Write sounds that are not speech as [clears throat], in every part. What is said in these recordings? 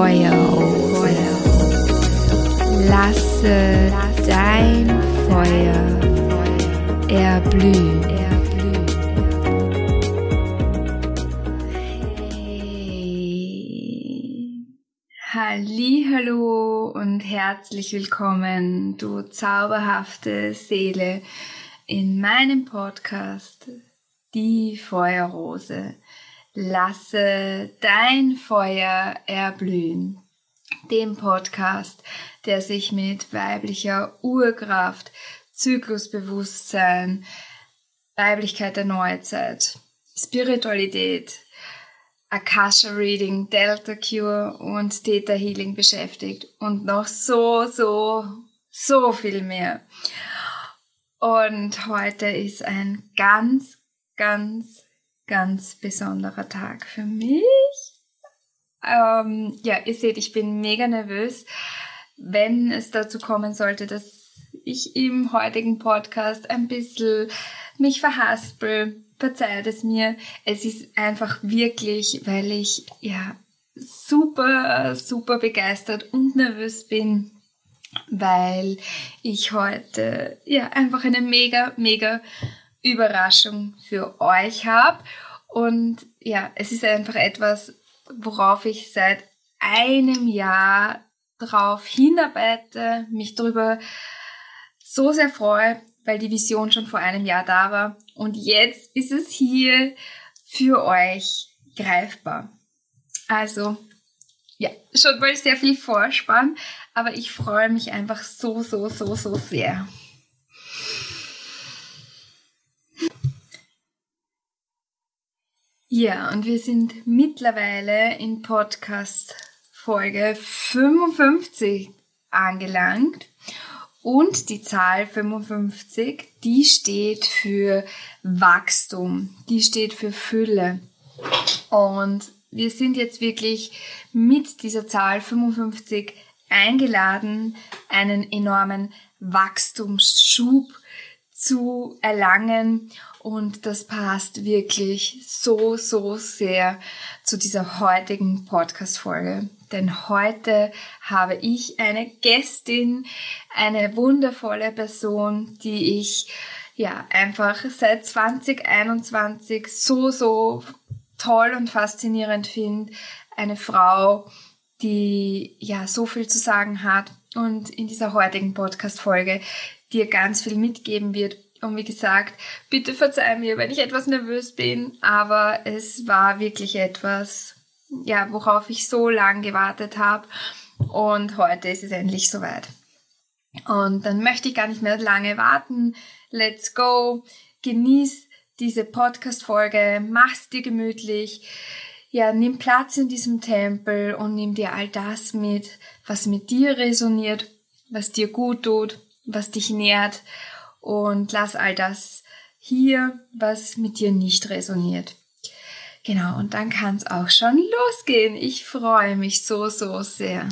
Die Feuerrose. Lasse dein Feuer erblühen. Hey. Hallo und herzlich willkommen, du zauberhafte Seele, in meinem Podcast Die Feuerrose. Lasse dein Feuer erblühen. Dem Podcast, der sich mit weiblicher Urkraft, Zyklusbewusstsein, Weiblichkeit der Neuzeit, Spiritualität, Akasha Reading, Delta Cure und Theta Healing beschäftigt und noch so, so, so viel mehr. Und heute ist ein ganz, ganz, ganz besonderer Tag für mich. Ähm, ja, ihr seht, ich bin mega nervös, wenn es dazu kommen sollte, dass ich im heutigen Podcast ein bisschen mich verhaspel. Verzeiht es mir. Es ist einfach wirklich, weil ich ja super, super begeistert und nervös bin, weil ich heute ja einfach eine mega, mega Überraschung für euch habe. Und ja, es ist einfach etwas, worauf ich seit einem Jahr drauf hinarbeite, mich darüber so sehr freue, weil die Vision schon vor einem Jahr da war. Und jetzt ist es hier für euch greifbar. Also, ja, schon mal sehr viel Vorspann, aber ich freue mich einfach so, so, so, so sehr. Ja, und wir sind mittlerweile in Podcast Folge 55 angelangt. Und die Zahl 55, die steht für Wachstum, die steht für Fülle. Und wir sind jetzt wirklich mit dieser Zahl 55 eingeladen, einen enormen Wachstumsschub zu erlangen und das passt wirklich so, so sehr zu dieser heutigen Podcast-Folge. Denn heute habe ich eine Gästin, eine wundervolle Person, die ich ja einfach seit 2021 so, so toll und faszinierend finde. Eine Frau, die ja so viel zu sagen hat und in dieser heutigen Podcast-Folge dir ganz viel mitgeben wird. Und wie gesagt, bitte verzeih mir, wenn ich etwas nervös bin, aber es war wirklich etwas, ja, worauf ich so lange gewartet habe. Und heute ist es endlich soweit. Und dann möchte ich gar nicht mehr lange warten. Let's go. Genieß diese Podcast-Folge. Mach's dir gemütlich. Ja, nimm Platz in diesem Tempel und nimm dir all das mit, was mit dir resoniert, was dir gut tut was dich nährt und lass all das hier, was mit dir nicht resoniert. Genau, und dann kann es auch schon losgehen. Ich freue mich so, so sehr.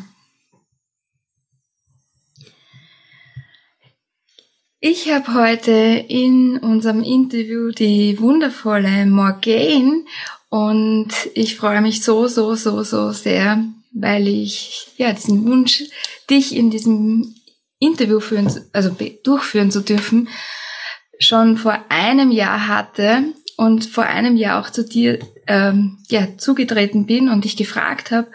Ich habe heute in unserem Interview die wundervolle Morgane und ich freue mich so, so, so, so sehr, weil ich ja diesen Wunsch, dich in diesem Interview führen, also durchführen zu dürfen, schon vor einem Jahr hatte und vor einem Jahr auch zu dir ähm, ja zugetreten bin und dich gefragt habe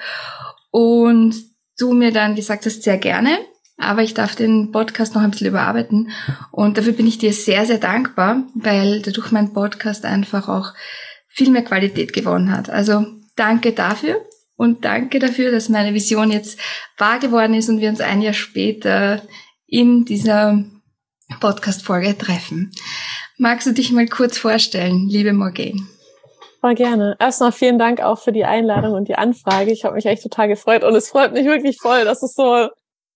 und du mir dann gesagt hast sehr gerne, aber ich darf den Podcast noch ein bisschen überarbeiten und dafür bin ich dir sehr sehr dankbar, weil dadurch mein Podcast einfach auch viel mehr Qualität gewonnen hat. Also danke dafür und danke dafür, dass meine Vision jetzt wahr geworden ist und wir uns ein Jahr später in dieser Podcast-Folge treffen. Magst du dich mal kurz vorstellen, liebe Morgan? Voll gerne. Erstmal vielen Dank auch für die Einladung und die Anfrage. Ich habe mich echt total gefreut und es freut mich wirklich voll, dass es so,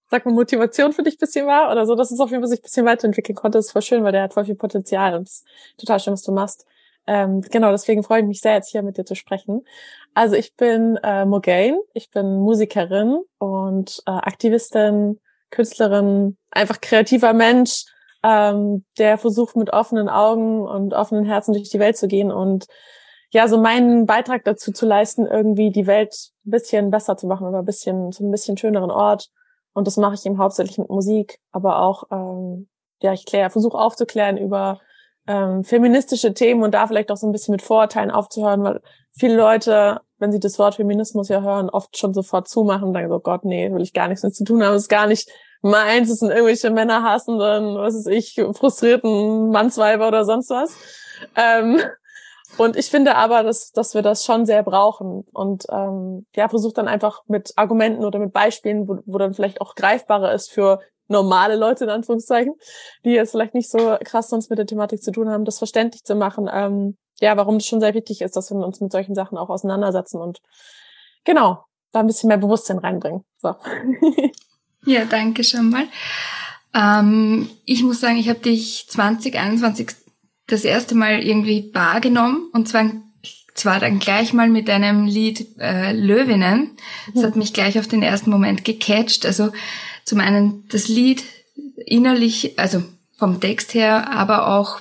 sag mal, Motivation für dich ein bisschen war oder so, dass es auf jeden Fall sich ein bisschen weiterentwickeln konnte. Das ist voll schön, weil der hat voll viel Potenzial und es ist total schön, was du machst. Ähm, genau, deswegen freue ich mich sehr, jetzt hier mit dir zu sprechen. Also ich bin äh, Morgaine, ich bin Musikerin und äh, Aktivistin, Künstlerin, einfach kreativer Mensch, ähm, der versucht mit offenen Augen und offenen Herzen durch die Welt zu gehen und ja, so meinen Beitrag dazu zu leisten, irgendwie die Welt ein bisschen besser zu machen oder ein bisschen, zu ein bisschen schöneren Ort. Und das mache ich eben hauptsächlich mit Musik, aber auch, ähm, ja, ich versuche aufzuklären über ähm, feministische Themen und da vielleicht auch so ein bisschen mit Vorurteilen aufzuhören, weil viele Leute, wenn sie das Wort Feminismus ja hören, oft schon sofort zumachen und sagen so, Gott, nee, will ich gar nichts mit zu tun haben, ist gar nicht meins, es sind irgendwelche Männer hassenden, was ist ich, frustrierten Mannsweiber oder sonst was. Ähm, und ich finde aber, dass, dass wir das schon sehr brauchen. Und ähm, ja, versucht dann einfach mit Argumenten oder mit Beispielen, wo, wo dann vielleicht auch greifbarer ist für normale Leute in Anführungszeichen, die jetzt vielleicht nicht so krass sonst mit der Thematik zu tun haben, das verständlich zu machen. Ähm, ja, warum es schon sehr wichtig ist, dass wir uns mit solchen Sachen auch auseinandersetzen und genau, da ein bisschen mehr Bewusstsein reinbringen. So. [laughs] ja, danke schon mal. Ähm, ich muss sagen, ich habe dich 2021 das erste Mal irgendwie wahrgenommen und zwar zwar dann gleich mal mit einem Lied äh, Löwinnen. Das hat mich gleich auf den ersten Moment gecatcht. Also zum einen das Lied innerlich, also vom Text her, aber auch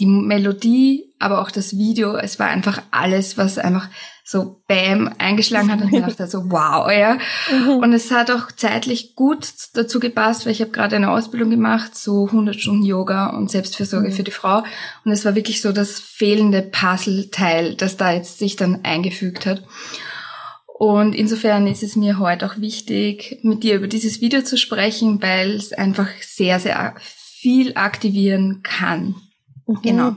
die Melodie, aber auch das Video. Es war einfach alles, was einfach so Bam eingeschlagen hat und ich dachte so, wow, ja. Mhm. Und es hat auch zeitlich gut dazu gepasst, weil ich habe gerade eine Ausbildung gemacht, so 100 Stunden Yoga und Selbstfürsorge mhm. für die Frau. Und es war wirklich so das fehlende Puzzleteil, das da jetzt sich dann eingefügt hat. Und insofern ist es mir heute auch wichtig, mit dir über dieses Video zu sprechen, weil es einfach sehr, sehr viel aktivieren kann. Mhm. Genau.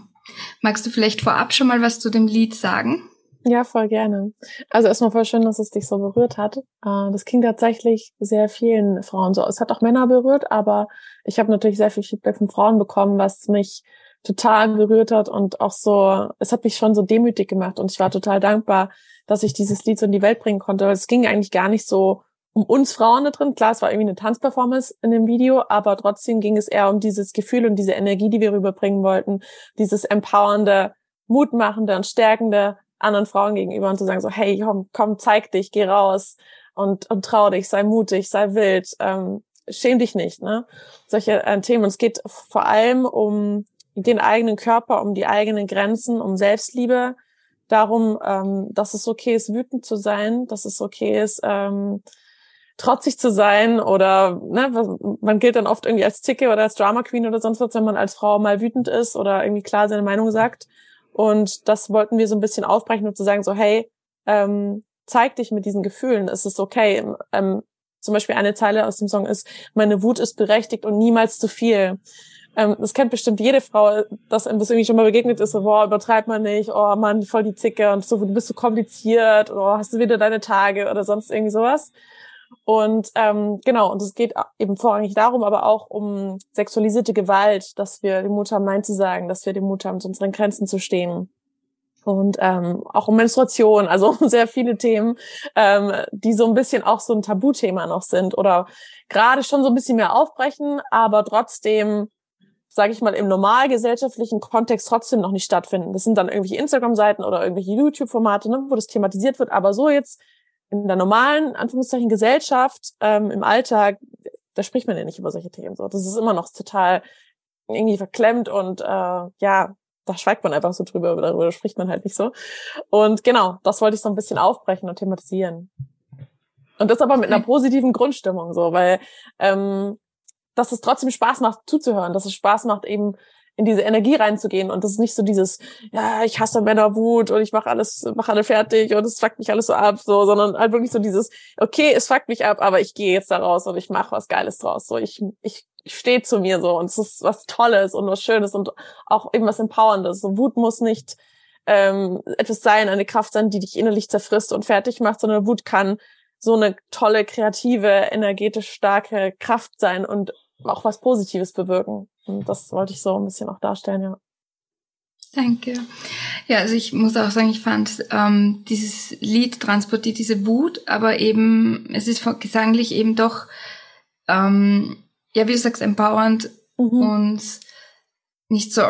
Magst du vielleicht vorab schon mal was zu dem Lied sagen? Ja, voll gerne. Also erstmal voll schön, dass es dich so berührt hat. Äh, das klingt tatsächlich sehr vielen Frauen so. Es hat auch Männer berührt, aber ich habe natürlich sehr viel Feedback von Frauen bekommen, was mich total berührt hat und auch so, es hat mich schon so demütig gemacht und ich war total dankbar, dass ich dieses Lied so in die Welt bringen konnte. Weil es ging eigentlich gar nicht so um uns Frauen da drin. Klar, es war irgendwie eine Tanzperformance in dem Video, aber trotzdem ging es eher um dieses Gefühl und diese Energie, die wir rüberbringen wollten. Dieses empowernde, mutmachende und stärkende anderen Frauen gegenüber und zu sagen so, hey, komm, komm zeig dich, geh raus und, und trau dich, sei mutig, sei wild, ähm, schäm dich nicht, ne? Solche äh, Themen. Und es geht vor allem um den eigenen Körper, um die eigenen Grenzen, um Selbstliebe, darum, ähm, dass es okay ist, wütend zu sein, dass es okay ist, ähm, trotzig zu sein oder ne, man gilt dann oft irgendwie als Zicke oder als Drama Queen oder sonst was, wenn man als Frau mal wütend ist oder irgendwie klar seine Meinung sagt. Und das wollten wir so ein bisschen aufbrechen und zu sagen so, hey, ähm, zeig dich mit diesen Gefühlen, es ist okay. Ähm, zum Beispiel eine Zeile aus dem Song ist, meine Wut ist berechtigt und niemals zu viel. Ähm, das kennt bestimmt jede Frau, dass einem das irgendwie schon mal begegnet ist, so, boah, übertreibt man nicht, oh Mann, voll die Zicke und so, du bist so kompliziert oder oh, hast du wieder deine Tage oder sonst irgendwie sowas. Und ähm, genau, und es geht eben vorrangig darum, aber auch um sexualisierte Gewalt, dass wir den Mut haben, Nein zu sagen, dass wir den Mut haben, zu unseren Grenzen zu stehen. Und ähm, auch um Menstruation, also [laughs] um sehr viele Themen, ähm, die so ein bisschen auch so ein Tabuthema noch sind oder gerade schon so ein bisschen mehr aufbrechen, aber trotzdem sage ich mal, im normalgesellschaftlichen Kontext trotzdem noch nicht stattfinden. Das sind dann irgendwelche Instagram-Seiten oder irgendwelche YouTube-Formate, ne, wo das thematisiert wird. Aber so jetzt in der normalen, Anführungszeichen, Gesellschaft, ähm, im Alltag, da spricht man ja nicht über solche Themen. So, das ist immer noch total irgendwie verklemmt und äh, ja, da schweigt man einfach so drüber, darüber spricht man halt nicht so. Und genau, das wollte ich so ein bisschen aufbrechen und thematisieren. Und das aber mit einer positiven Grundstimmung so, weil ähm, dass es trotzdem Spaß macht zuzuhören, dass es Spaß macht eben in diese Energie reinzugehen und das ist nicht so dieses ja ich hasse Männerwut und ich mache alles mache alle fertig und es fuckt mich alles so ab so sondern halt wirklich so dieses okay es fuckt mich ab aber ich gehe jetzt da raus und ich mache was Geiles draus so ich ich ich stehe zu mir so und es ist was Tolles und was Schönes und auch eben was Empowerndes. So Wut muss nicht ähm, etwas sein eine Kraft sein die dich innerlich zerfrisst und fertig macht sondern Wut kann so eine tolle kreative energetisch starke Kraft sein und auch was Positives bewirken. Und das wollte ich so ein bisschen auch darstellen, ja. Danke. Ja, also ich muss auch sagen, ich fand ähm, dieses Lied transportiert diese Wut, aber eben es ist gesanglich eben doch, ähm, ja, wie du sagst, empowernd mhm. und nicht so,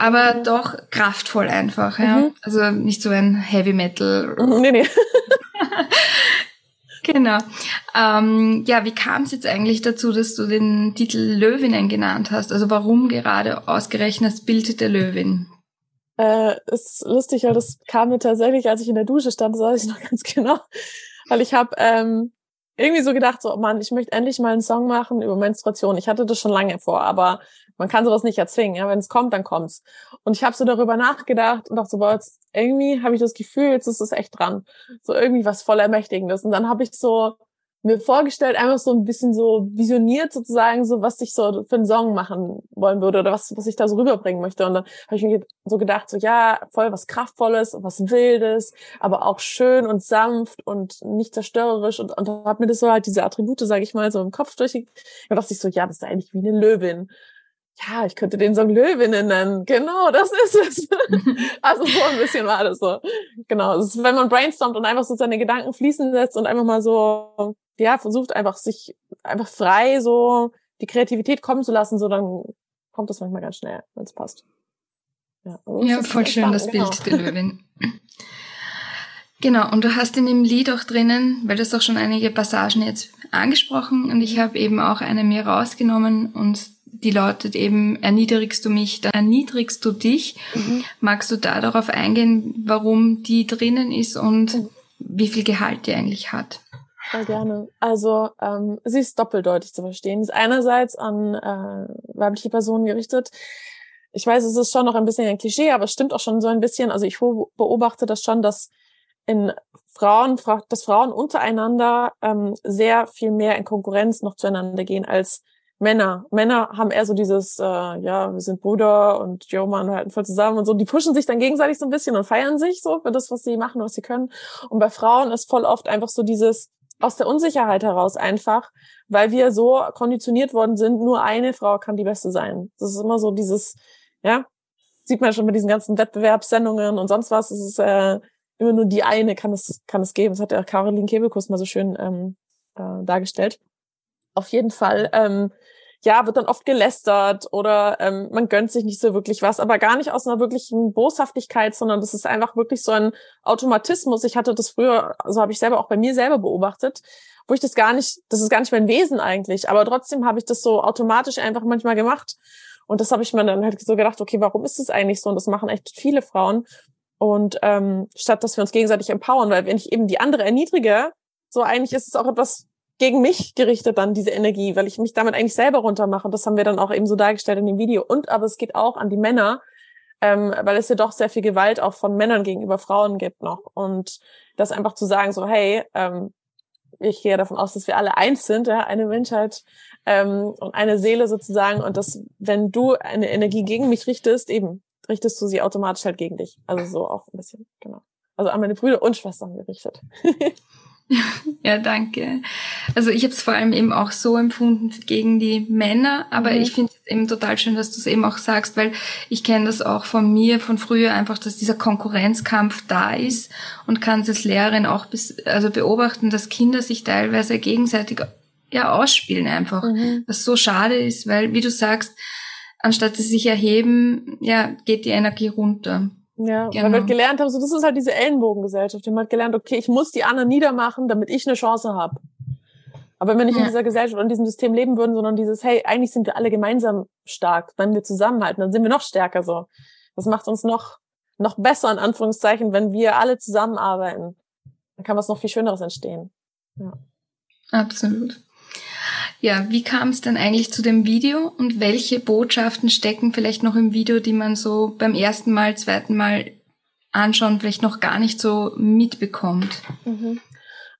aber mhm. doch kraftvoll einfach, ja. Mhm. Also nicht so ein Heavy Metal. Mhm, nee, nee. [laughs] [laughs] Genau. Ähm, ja, wie kam es jetzt eigentlich dazu, dass du den Titel Löwinnen genannt hast? Also warum gerade ausgerechnet das Bild der Löwin? Äh, ist lustig, weil das kam mir tatsächlich, als ich in der Dusche stand, das weiß ich noch [laughs] ganz genau. Weil ich habe ähm, irgendwie so gedacht, so, oh Mann, ich möchte endlich mal einen Song machen über Menstruation. Ich hatte das schon lange vor, aber man kann sowas nicht erzwingen. Ja? Wenn es kommt, dann kommt's. Und ich habe so darüber nachgedacht und dachte so, boah, jetzt irgendwie habe ich das Gefühl, jetzt ist es echt dran. So irgendwie was voll Ermächtigendes. Und dann habe ich so mir vorgestellt, einfach so ein bisschen so visioniert sozusagen, so was ich so für einen Song machen wollen würde oder was, was ich da so rüberbringen möchte. Und dann habe ich mir so gedacht, so ja, voll was Kraftvolles, was Wildes, aber auch schön und sanft und nicht zerstörerisch. Und, und habe mir das so halt diese Attribute, sage ich mal, so im Kopf durch. Da dachte ich so, ja, das ist eigentlich wie eine Löwin ja, ich könnte den Song Löwinnen nennen. Genau, das ist es. [laughs] also so ein bisschen war das so. Genau, das ist, wenn man brainstormt und einfach so seine Gedanken fließen lässt und einfach mal so, ja, versucht einfach sich einfach frei so die Kreativität kommen zu lassen, so dann kommt das manchmal ganz schnell, wenn es passt. Ja, also ja voll schön spannend, das Bild genau. der Löwin. Genau, und du hast in dem Lied auch drinnen, weil du hast auch schon einige Passagen jetzt angesprochen und ich habe eben auch eine mir rausgenommen und die lautet eben, erniedrigst du mich, dann erniedrigst du dich. Mhm. Magst du da darauf eingehen, warum die drinnen ist und mhm. wie viel Gehalt die eigentlich hat? Sehr gerne. Also ähm, sie ist doppeldeutig zu verstehen. Sie ist einerseits an äh, weibliche Personen gerichtet. Ich weiß, es ist schon noch ein bisschen ein Klischee, aber es stimmt auch schon so ein bisschen. Also ich beobachte das schon, dass in Frauen, dass Frauen untereinander ähm, sehr viel mehr in Konkurrenz noch zueinander gehen als Männer. Männer haben eher so dieses, äh, ja, wir sind Bruder und Jo, Mann, wir halten voll zusammen und so. Die pushen sich dann gegenseitig so ein bisschen und feiern sich so für das, was sie machen, was sie können. Und bei Frauen ist voll oft einfach so dieses aus der Unsicherheit heraus einfach, weil wir so konditioniert worden sind, nur eine Frau kann die Beste sein. Das ist immer so dieses, ja, sieht man schon mit diesen ganzen Wettbewerbssendungen und sonst was. Es ist äh, immer nur die eine kann es kann es geben. Das hat ja Caroline Kebekus mal so schön ähm, äh, dargestellt. Auf jeden Fall ähm, ja, wird dann oft gelästert oder ähm, man gönnt sich nicht so wirklich was, aber gar nicht aus einer wirklichen Boshaftigkeit, sondern das ist einfach wirklich so ein Automatismus. Ich hatte das früher, also habe ich selber auch bei mir selber beobachtet, wo ich das gar nicht, das ist gar nicht mein Wesen eigentlich, aber trotzdem habe ich das so automatisch einfach manchmal gemacht. Und das habe ich mir dann halt so gedacht, okay, warum ist das eigentlich so? Und das machen echt viele Frauen. Und ähm, statt dass wir uns gegenseitig empowern, weil wenn ich eben die andere erniedrige, so eigentlich ist es auch etwas gegen mich gerichtet dann diese Energie, weil ich mich damit eigentlich selber runtermache. Das haben wir dann auch eben so dargestellt in dem Video. Und aber es geht auch an die Männer, ähm, weil es ja doch sehr viel Gewalt auch von Männern gegenüber Frauen gibt noch. Und das einfach zu sagen, so, hey, ähm, ich gehe davon aus, dass wir alle eins sind, ja, eine Menschheit ähm, und eine Seele sozusagen. Und dass, wenn du eine Energie gegen mich richtest, eben richtest du sie automatisch halt gegen dich. Also so auch ein bisschen, genau. Also an meine Brüder und Schwestern gerichtet. [laughs] Ja, danke. Also ich habe es vor allem eben auch so empfunden gegen die Männer, aber mhm. ich finde es eben total schön, dass du es eben auch sagst, weil ich kenne das auch von mir, von früher einfach, dass dieser Konkurrenzkampf da ist und kann es als Lehrerin auch bis, also beobachten, dass Kinder sich teilweise gegenseitig ja ausspielen einfach, mhm. was so schade ist, weil wie du sagst, anstatt sie sich erheben, ja, geht die Energie runter. Ja, genau. weil wir halt gelernt haben, so das ist halt diese Ellenbogengesellschaft. Wir haben halt gelernt, okay, ich muss die anderen niedermachen, damit ich eine Chance habe. Aber wenn wir nicht ja. in dieser Gesellschaft und in diesem System leben würden, sondern dieses, hey, eigentlich sind wir alle gemeinsam stark, wenn wir zusammenhalten, dann sind wir noch stärker so. Das macht uns noch, noch besser, in Anführungszeichen, wenn wir alle zusammenarbeiten. Dann kann was noch viel Schöneres entstehen. Ja. Absolut. Ja, wie kam es denn eigentlich zu dem Video und welche Botschaften stecken vielleicht noch im Video, die man so beim ersten Mal, zweiten Mal anschauen, vielleicht noch gar nicht so mitbekommt? Mhm.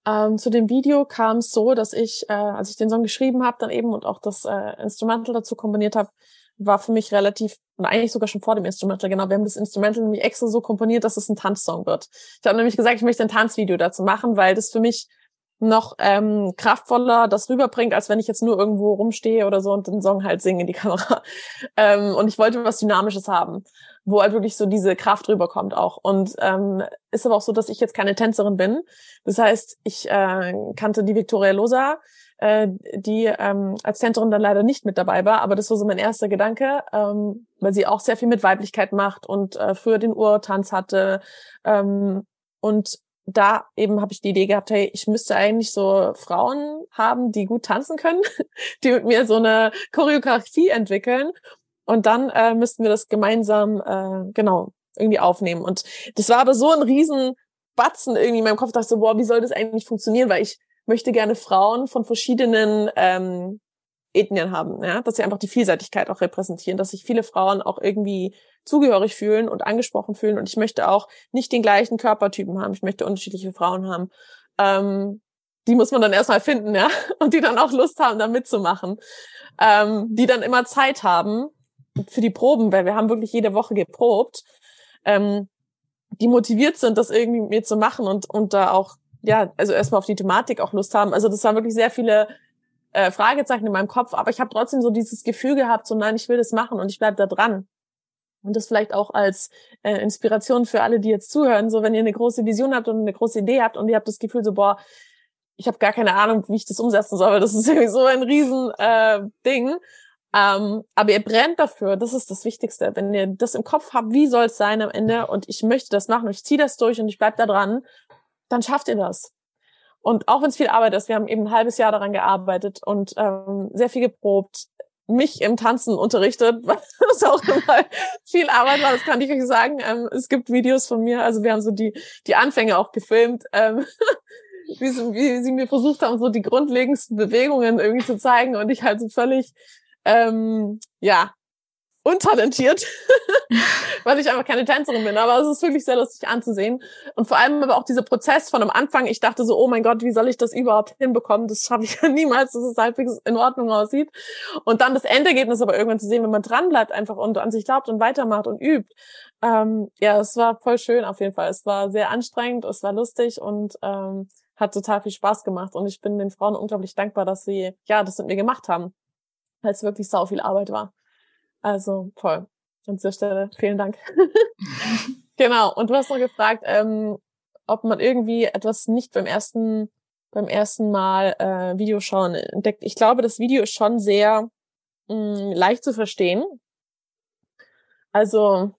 Ähm, zu dem Video kam es so, dass ich, äh, als ich den Song geschrieben habe, dann eben und auch das äh, Instrumental dazu kombiniert habe, war für mich relativ, und eigentlich sogar schon vor dem Instrumental, genau, wir haben das Instrumental nämlich extra so komponiert, dass es ein Tanzsong wird. Ich habe nämlich gesagt, ich möchte ein Tanzvideo dazu machen, weil das für mich noch ähm, kraftvoller das rüberbringt, als wenn ich jetzt nur irgendwo rumstehe oder so und den Song halt singe in die [laughs] Kamera. Ähm, und ich wollte was Dynamisches haben, wo halt wirklich so diese Kraft rüberkommt auch. Und ähm, ist aber auch so, dass ich jetzt keine Tänzerin bin. Das heißt, ich äh, kannte die Victoria Losa, äh, die ähm, als Tänzerin dann leider nicht mit dabei war, aber das war so mein erster Gedanke, ähm, weil sie auch sehr viel mit Weiblichkeit macht und äh, früher den Urtanz hatte. Ähm, und da eben habe ich die Idee gehabt, hey, ich müsste eigentlich so Frauen haben, die gut tanzen können, [laughs] die mit mir so eine Choreografie entwickeln. Und dann äh, müssten wir das gemeinsam, äh, genau, irgendwie aufnehmen. Und das war aber so ein riesen Batzen irgendwie in meinem Kopf. dachte so, boah, wie soll das eigentlich funktionieren? Weil ich möchte gerne Frauen von verschiedenen ähm, Ethnien haben, ja, dass sie einfach die Vielseitigkeit auch repräsentieren, dass sich viele Frauen auch irgendwie zugehörig fühlen und angesprochen fühlen. Und ich möchte auch nicht den gleichen Körpertypen haben. Ich möchte unterschiedliche Frauen haben. Ähm, die muss man dann erstmal finden, ja, [laughs] und die dann auch Lust haben, da mitzumachen. Ähm, die dann immer Zeit haben für die Proben, weil wir haben wirklich jede Woche geprobt, ähm, die motiviert sind, das irgendwie mit mir zu machen und, und da auch, ja, also erstmal auf die Thematik auch Lust haben. Also das waren wirklich sehr viele äh, Fragezeichen in meinem Kopf, aber ich habe trotzdem so dieses Gefühl gehabt, so nein, ich will das machen und ich bleib da dran. Und das vielleicht auch als äh, Inspiration für alle, die jetzt zuhören, so wenn ihr eine große Vision habt und eine große Idee habt und ihr habt das Gefühl so, boah, ich habe gar keine Ahnung, wie ich das umsetzen soll, weil das ist [laughs] irgendwie so ein riesen äh, Ding. Ähm, aber ihr brennt dafür, das ist das Wichtigste. Wenn ihr das im Kopf habt, wie soll es sein am Ende und ich möchte das machen und ich ziehe das durch und ich bleib da dran, dann schafft ihr das. Und auch wenn es viel Arbeit ist, wir haben eben ein halbes Jahr daran gearbeitet und ähm, sehr viel geprobt, mich im Tanzen unterrichtet, [laughs] was auch immer viel Arbeit war, das kann ich euch sagen. Ähm, es gibt Videos von mir, also wir haben so die, die Anfänge auch gefilmt, ähm, [laughs] wie, sie, wie sie mir versucht haben, so die grundlegendsten Bewegungen irgendwie zu zeigen und ich halt so völlig, ähm, ja, untalentiert, [laughs] weil ich einfach keine Tänzerin bin. Aber es ist wirklich sehr lustig anzusehen. Und vor allem aber auch dieser Prozess von am Anfang. Ich dachte so, oh mein Gott, wie soll ich das überhaupt hinbekommen? Das schaffe ich [laughs] ja niemals, dass es halbwegs in Ordnung aussieht. Und dann das Endergebnis aber irgendwann zu sehen, wenn man dranbleibt einfach und an sich glaubt und weitermacht und übt. Ähm, ja, es war voll schön auf jeden Fall. Es war sehr anstrengend, es war lustig und ähm, hat total viel Spaß gemacht. Und ich bin den Frauen unglaublich dankbar, dass sie ja das mit mir gemacht haben, weil es wirklich sau viel Arbeit war. Also toll. An dieser Stelle vielen Dank. [laughs] genau. Und du hast noch gefragt, ähm, ob man irgendwie etwas nicht beim ersten beim ersten Mal äh, Videoschauen entdeckt. Ich glaube, das Video ist schon sehr mh, mm, leicht zu verstehen. Also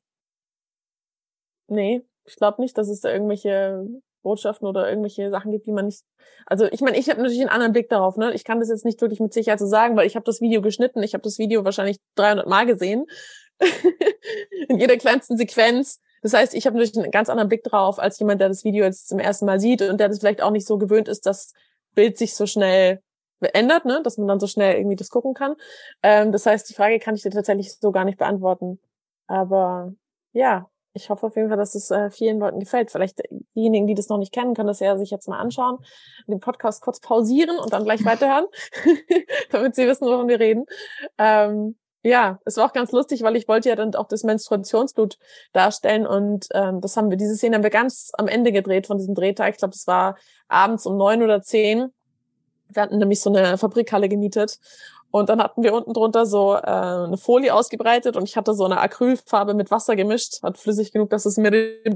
nee, ich glaube nicht, dass es da irgendwelche Botschaften oder irgendwelche Sachen gibt, die man nicht. Also ich meine, ich habe natürlich einen anderen Blick darauf. Ne? Ich kann das jetzt nicht wirklich mit Sicherheit so sagen, weil ich habe das Video geschnitten. Ich habe das Video wahrscheinlich 300 Mal gesehen [laughs] in jeder kleinsten Sequenz. Das heißt, ich habe natürlich einen ganz anderen Blick drauf als jemand, der das Video jetzt zum ersten Mal sieht und der das vielleicht auch nicht so gewöhnt ist, dass Bild sich so schnell ändert, ne? dass man dann so schnell irgendwie das gucken kann. Ähm, das heißt, die Frage kann ich dir tatsächlich so gar nicht beantworten. Aber ja, ich hoffe auf jeden Fall, dass es äh, vielen Leuten gefällt. Vielleicht diejenigen, die das noch nicht kennen, können das ja sich jetzt mal anschauen, den Podcast kurz pausieren und dann gleich weiterhören, [laughs] damit sie wissen, wovon wir reden. Ähm, ja, es war auch ganz lustig, weil ich wollte ja dann auch das Menstruationsblut darstellen und ähm, das haben wir, diese Szene haben wir ganz am Ende gedreht von diesem Drehtag. Ich glaube, es war abends um neun oder zehn. Wir hatten nämlich so eine Fabrikhalle gemietet und dann hatten wir unten drunter so äh, eine Folie ausgebreitet und ich hatte so eine Acrylfarbe mit Wasser gemischt, hat flüssig genug, dass es mir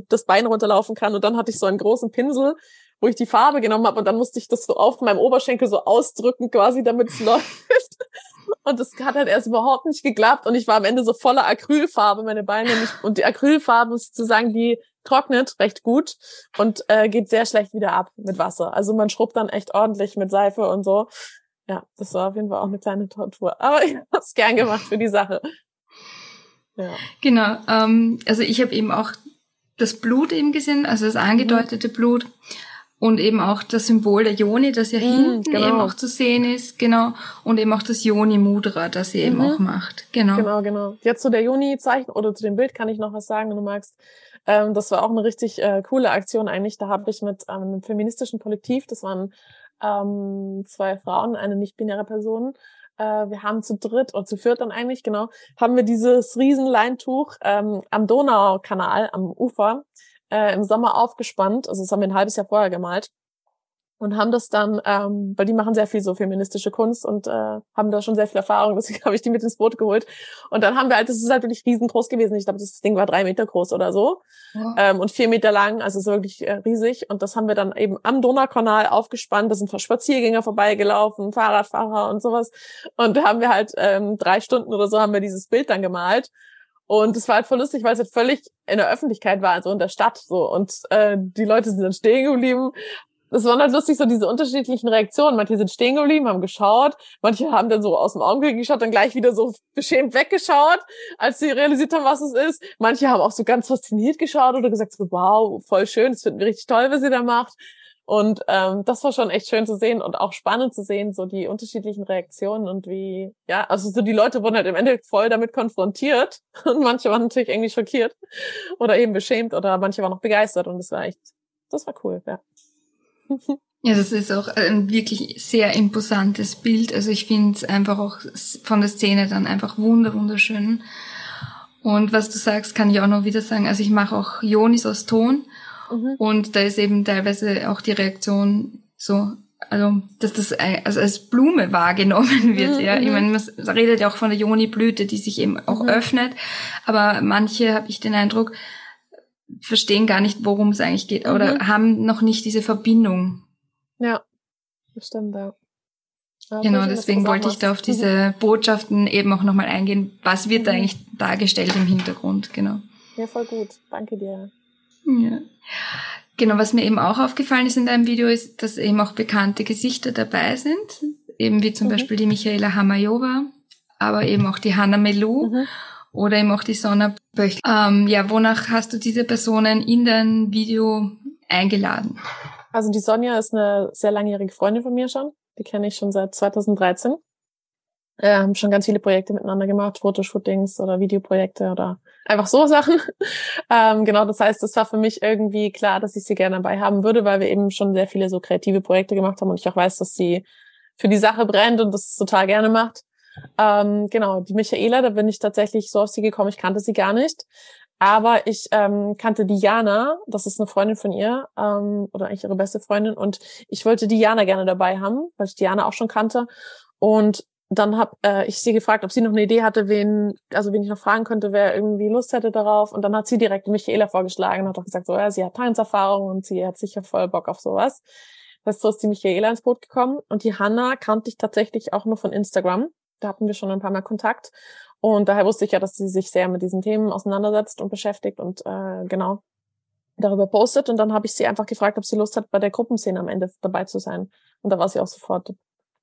das Bein runterlaufen kann. Und dann hatte ich so einen großen Pinsel, wo ich die Farbe genommen habe und dann musste ich das so auf meinem Oberschenkel so ausdrücken, quasi, damit es [laughs] läuft. Und das hat halt erst überhaupt nicht geklappt und ich war am Ende so voller Acrylfarbe, meine Beine nicht. Und die Acrylfarbe, muss ich die trocknet recht gut und äh, geht sehr schlecht wieder ab mit Wasser. Also man schrubbt dann echt ordentlich mit Seife und so. Ja, das war auf jeden Fall auch eine kleine Tortur. Aber [laughs] ich habe es gern gemacht für die Sache. Ja. Genau. Ähm, also ich habe eben auch das Blut eben gesehen, also das angedeutete mhm. Blut und eben auch das Symbol der Yoni, das ja mhm, hinten genau. eben auch zu sehen ist, genau, und eben auch das Yoni Mudra, das sie eben mhm. auch macht, genau. Genau, genau. Jetzt zu der Yoni Zeichen oder zu dem Bild kann ich noch was sagen, wenn du magst. Ähm, das war auch eine richtig äh, coole Aktion eigentlich. Da habe ich mit ähm, einem feministischen Kollektiv, das waren ähm, zwei Frauen, eine nicht-binäre Person. Äh, wir haben zu dritt oder zu viert dann eigentlich, genau, haben wir dieses Riesenleintuch ähm, am Donaukanal, am Ufer, äh, im Sommer aufgespannt. Also das haben wir ein halbes Jahr vorher gemalt und haben das dann, ähm, weil die machen sehr viel so feministische Kunst und äh, haben da schon sehr viel Erfahrung, [laughs] deswegen habe ich die mit ins Boot geholt. Und dann haben wir halt, das ist halt wirklich riesengroß gewesen. Ich glaube, das Ding war drei Meter groß oder so ja. ähm, und vier Meter lang, also so wirklich äh, riesig. Und das haben wir dann eben am Donaukanal aufgespannt. Da sind Spaziergänger vorbeigelaufen, Fahrradfahrer und sowas. Und da haben wir halt ähm, drei Stunden oder so haben wir dieses Bild dann gemalt. Und es war halt voll lustig, weil es halt völlig in der Öffentlichkeit war, also in der Stadt so. Und äh, die Leute sind dann stehen geblieben, das waren halt lustig, so diese unterschiedlichen Reaktionen. Manche sind stehen geblieben, haben geschaut, manche haben dann so aus dem Augenblick geschaut, dann gleich wieder so beschämt weggeschaut, als sie realisiert haben, was es ist. Manche haben auch so ganz fasziniert geschaut oder gesagt, so, wow, voll schön, das finden wir richtig toll, was ihr da macht. Und ähm, das war schon echt schön zu sehen und auch spannend zu sehen, so die unterschiedlichen Reaktionen und wie, ja, also so die Leute wurden halt im Endeffekt voll damit konfrontiert [laughs] und manche waren natürlich irgendwie schockiert oder eben beschämt oder manche waren noch begeistert und das war echt, das war cool, ja. Ja, das ist auch ein wirklich sehr imposantes Bild. Also ich finde es einfach auch von der Szene dann einfach wunderschön. Und was du sagst, kann ich auch noch wieder sagen. Also ich mache auch Ionis aus Ton mhm. und da ist eben teilweise auch die Reaktion so, also dass das also als Blume wahrgenommen [laughs] wird. Mhm. Ja, ich mhm. meine, man redet ja auch von der Joni-Blüte, die sich eben auch mhm. öffnet. Aber manche habe ich den Eindruck, verstehen gar nicht, worum es eigentlich geht oder mhm. haben noch nicht diese Verbindung. Ja, das stimmt, ja. ja genau, deswegen wollte ich da auf diese Botschaften eben auch nochmal eingehen. Was wird mhm. da eigentlich dargestellt im Hintergrund, genau. Ja, voll gut. Danke dir. Ja. Genau, was mir eben auch aufgefallen ist in deinem Video, ist, dass eben auch bekannte Gesichter dabei sind. Eben wie zum mhm. Beispiel die Michaela Hamajova, aber eben auch die Hanna Melou. Oder eben auch die Böch. Ähm, ja, wonach hast du diese Personen in dein Video eingeladen? Also die Sonja ist eine sehr langjährige Freundin von mir schon. Die kenne ich schon seit 2013. Wir äh, haben schon ganz viele Projekte miteinander gemacht, Fotoshootings oder Videoprojekte oder einfach so Sachen. [laughs] ähm, genau, das heißt, es war für mich irgendwie klar, dass ich sie gerne dabei haben würde, weil wir eben schon sehr viele so kreative Projekte gemacht haben und ich auch weiß, dass sie für die Sache brennt und das total gerne macht. Ähm, genau, die Michaela, da bin ich tatsächlich so auf sie gekommen, ich kannte sie gar nicht. Aber ich ähm, kannte Diana, das ist eine Freundin von ihr, ähm, oder eigentlich ihre beste Freundin, und ich wollte Diana gerne dabei haben, weil ich Diana auch schon kannte. Und dann habe äh, ich sie gefragt, ob sie noch eine Idee hatte, wen, also wen ich noch fragen könnte, wer irgendwie Lust hätte darauf. Und dann hat sie direkt Michaela vorgeschlagen und hat auch gesagt, so ja, sie hat Tanzerfahrung und sie hat sicher voll Bock auf sowas. Das heißt, so ist die Michaela ins Boot gekommen. Und die Hanna kannte ich tatsächlich auch nur von Instagram. Da hatten wir schon ein paar Mal Kontakt. Und daher wusste ich ja, dass sie sich sehr mit diesen Themen auseinandersetzt und beschäftigt und äh, genau darüber postet. Und dann habe ich sie einfach gefragt, ob sie Lust hat, bei der Gruppenszene am Ende dabei zu sein. Und da war sie auch sofort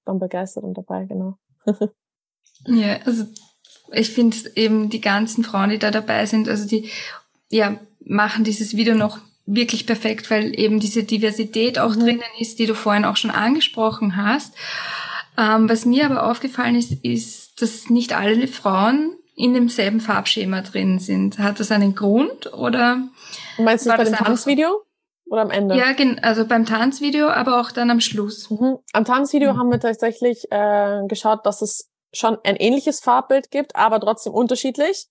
dann begeistert und dabei, genau. [laughs] ja, also ich finde eben die ganzen Frauen, die da dabei sind, also die ja machen dieses Video noch wirklich perfekt, weil eben diese Diversität auch mhm. drinnen ist, die du vorhin auch schon angesprochen hast. Ähm, was mir aber aufgefallen ist, ist, dass nicht alle Frauen in demselben Farbschema drin sind. Hat das einen Grund oder? Du meinst du bei dem Tanzvideo? Oder am Ende? Ja, also beim Tanzvideo, aber auch dann am Schluss. Mhm. Am Tanzvideo mhm. haben wir tatsächlich äh, geschaut, dass es schon ein ähnliches Farbbild gibt, aber trotzdem unterschiedlich.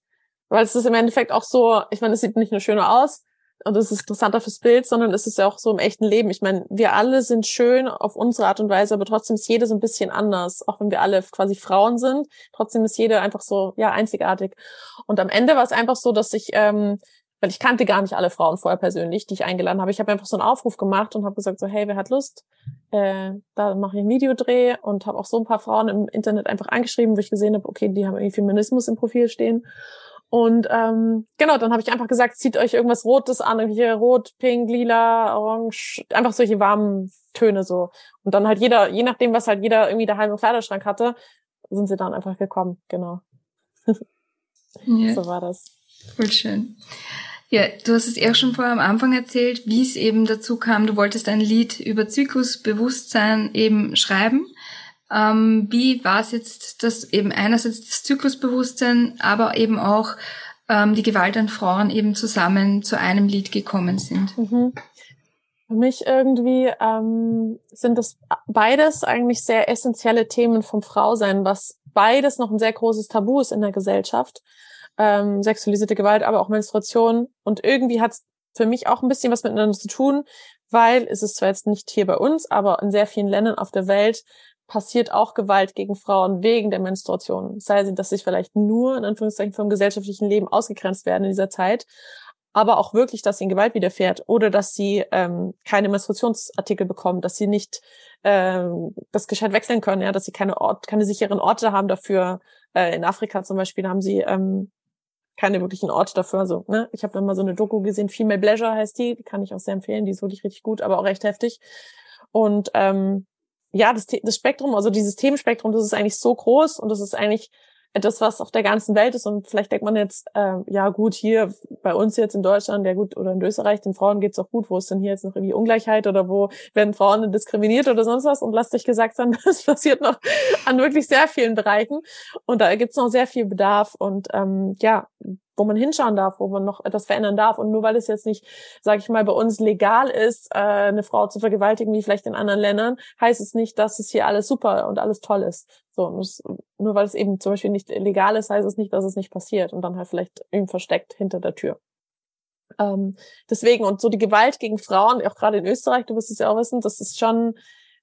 Weil es ist im Endeffekt auch so, ich meine, es sieht nicht nur schöner aus, und das ist interessanter fürs Bild, sondern es ist ja auch so im echten Leben. Ich meine, wir alle sind schön auf unsere Art und Weise, aber trotzdem ist jede so ein bisschen anders. Auch wenn wir alle quasi Frauen sind, trotzdem ist jede einfach so, ja, einzigartig. Und am Ende war es einfach so, dass ich, ähm, weil ich kannte gar nicht alle Frauen vorher persönlich, die ich eingeladen habe. Ich habe einfach so einen Aufruf gemacht und habe gesagt so, hey, wer hat Lust? Äh, da mache ich ein Videodreh und habe auch so ein paar Frauen im Internet einfach angeschrieben, wo ich gesehen habe, okay, die haben irgendwie Feminismus im Profil stehen. Und ähm, genau, dann habe ich einfach gesagt, zieht euch irgendwas Rotes an, irgendwie Rot, Pink, Lila, Orange, einfach solche warmen Töne so. Und dann halt jeder, je nachdem, was halt jeder irgendwie daheim im Kleiderschrank hatte, sind sie dann einfach gekommen, genau. Ja. So war das. Voll schön. Ja, du hast es eher schon vorher am Anfang erzählt, wie es eben dazu kam, du wolltest ein Lied über Zyklusbewusstsein eben schreiben. Ähm, wie war es jetzt, dass eben einerseits das Zyklusbewusstsein, aber eben auch ähm, die Gewalt an Frauen eben zusammen zu einem Lied gekommen sind? Mhm. Für mich irgendwie ähm, sind das beides eigentlich sehr essentielle Themen vom Frausein, was beides noch ein sehr großes Tabu ist in der Gesellschaft. Ähm, sexualisierte Gewalt, aber auch Menstruation. Und irgendwie hat es für mich auch ein bisschen was miteinander zu tun, weil es ist zwar jetzt nicht hier bei uns, aber in sehr vielen Ländern auf der Welt passiert auch Gewalt gegen Frauen wegen der Menstruation. Sei sie, dass sie vielleicht nur in Anführungszeichen vom gesellschaftlichen Leben ausgegrenzt werden in dieser Zeit, aber auch wirklich, dass ihnen Gewalt widerfährt oder dass sie ähm, keine Menstruationsartikel bekommen, dass sie nicht ähm, das gescheit wechseln können, ja, dass sie keine Ort, keine sicheren Orte haben dafür. Äh, in Afrika zum Beispiel haben sie ähm, keine wirklichen Orte dafür. Also, ne, ich habe dann mal so eine Doku gesehen, Female Pleasure heißt die, die kann ich auch sehr empfehlen, die ist wirklich richtig gut, aber auch recht heftig. Und ähm, ja, das, das Spektrum, also dieses Themenspektrum, das ist eigentlich so groß und das ist eigentlich etwas, was auf der ganzen Welt ist. Und vielleicht denkt man jetzt, äh, ja gut, hier bei uns jetzt in Deutschland, ja gut, oder in Österreich, den Frauen geht's auch gut, wo ist denn hier jetzt noch irgendwie Ungleichheit oder wo werden Frauen diskriminiert oder sonst was? Und lasst euch gesagt sein, [laughs] das passiert noch an wirklich sehr vielen Bereichen. Und da gibt's noch sehr viel Bedarf. Und ähm, ja, wo man hinschauen darf, wo man noch etwas verändern darf. Und nur weil es jetzt nicht, sage ich mal, bei uns legal ist, äh, eine Frau zu vergewaltigen, wie vielleicht in anderen Ländern, heißt es nicht, dass es hier alles super und alles toll ist. So, nur weil es eben zum Beispiel nicht legal ist, heißt es nicht, dass es nicht passiert und dann halt vielleicht eben versteckt hinter der Tür. Ähm, deswegen, und so die Gewalt gegen Frauen, auch gerade in Österreich, du wirst es ja auch wissen, das ist schon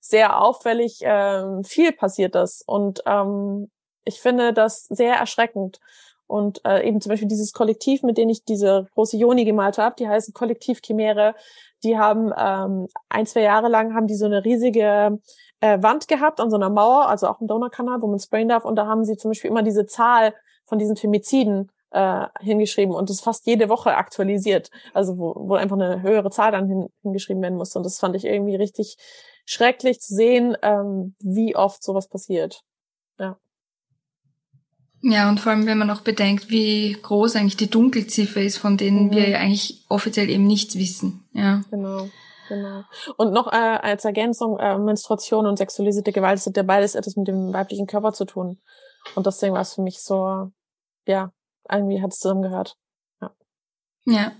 sehr auffällig, ähm, viel passiert das. Und ähm, ich finde das sehr erschreckend. Und äh, eben zum Beispiel dieses Kollektiv, mit dem ich diese große Joni gemalt habe, die heißen Kollektiv Chimäre, die haben ähm, ein, zwei Jahre lang haben die so eine riesige äh, Wand gehabt an so einer Mauer, also auch im Donaukanal, wo man sprayen darf. Und da haben sie zum Beispiel immer diese Zahl von diesen Femiziden äh, hingeschrieben und das fast jede Woche aktualisiert. Also wo, wo einfach eine höhere Zahl dann hin, hingeschrieben werden musste. Und das fand ich irgendwie richtig schrecklich zu sehen, ähm, wie oft sowas passiert. Ja. Ja, und vor allem, wenn man auch bedenkt, wie groß eigentlich die Dunkelziffer ist, von denen mhm. wir ja eigentlich offiziell eben nichts wissen. Ja. Genau. Genau. Und noch äh, als Ergänzung, äh, Menstruation und sexualisierte Gewalt sind ja beides etwas mit dem weiblichen Körper zu tun. Und deswegen war es für mich so, ja, irgendwie hat es zusammengehört. Ja. ja.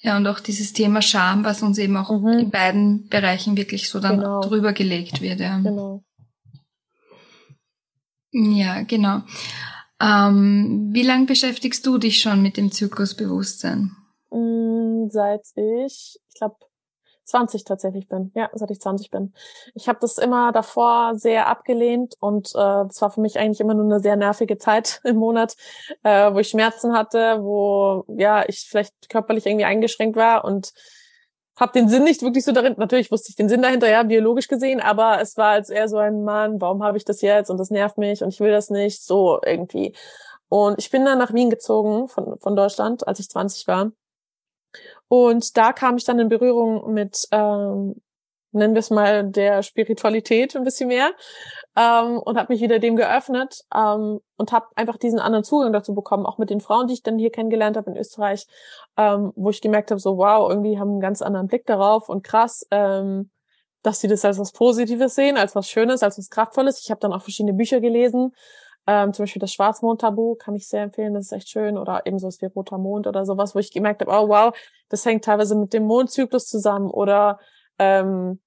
Ja, und auch dieses Thema Scham, was uns eben auch mhm. in beiden Bereichen wirklich so dann genau. drüber gelegt wird. Ja. Genau. Ja, genau. Ähm, wie lange beschäftigst du dich schon mit dem Zyklusbewusstsein? Mm, seit ich, ich glaube, 20 tatsächlich bin. Ja, seit ich 20 bin. Ich habe das immer davor sehr abgelehnt und äh, das war für mich eigentlich immer nur eine sehr nervige Zeit [laughs] im Monat, äh, wo ich Schmerzen hatte, wo ja ich vielleicht körperlich irgendwie eingeschränkt war und habe den Sinn nicht wirklich so darin. Natürlich wusste ich den Sinn dahinter, ja, biologisch gesehen, aber es war als eher so ein Mann, warum habe ich das jetzt und das nervt mich und ich will das nicht, so irgendwie. Und ich bin dann nach Wien gezogen von, von Deutschland, als ich 20 war. Und da kam ich dann in Berührung mit ähm, nennen wir es mal, der Spiritualität ein bisschen mehr ähm, und habe mich wieder dem geöffnet ähm, und habe einfach diesen anderen Zugang dazu bekommen, auch mit den Frauen, die ich dann hier kennengelernt habe in Österreich, ähm, wo ich gemerkt habe, so wow, irgendwie haben einen ganz anderen Blick darauf und krass, ähm, dass sie das als was Positives sehen, als was Schönes, als was Kraftvolles. Ich habe dann auch verschiedene Bücher gelesen, ähm, zum Beispiel das Schwarzmond-Tabu kann ich sehr empfehlen, das ist echt schön. Oder eben so wie Roter Mond oder sowas, wo ich gemerkt habe, oh wow, das hängt teilweise mit dem Mondzyklus zusammen. Oder ähm,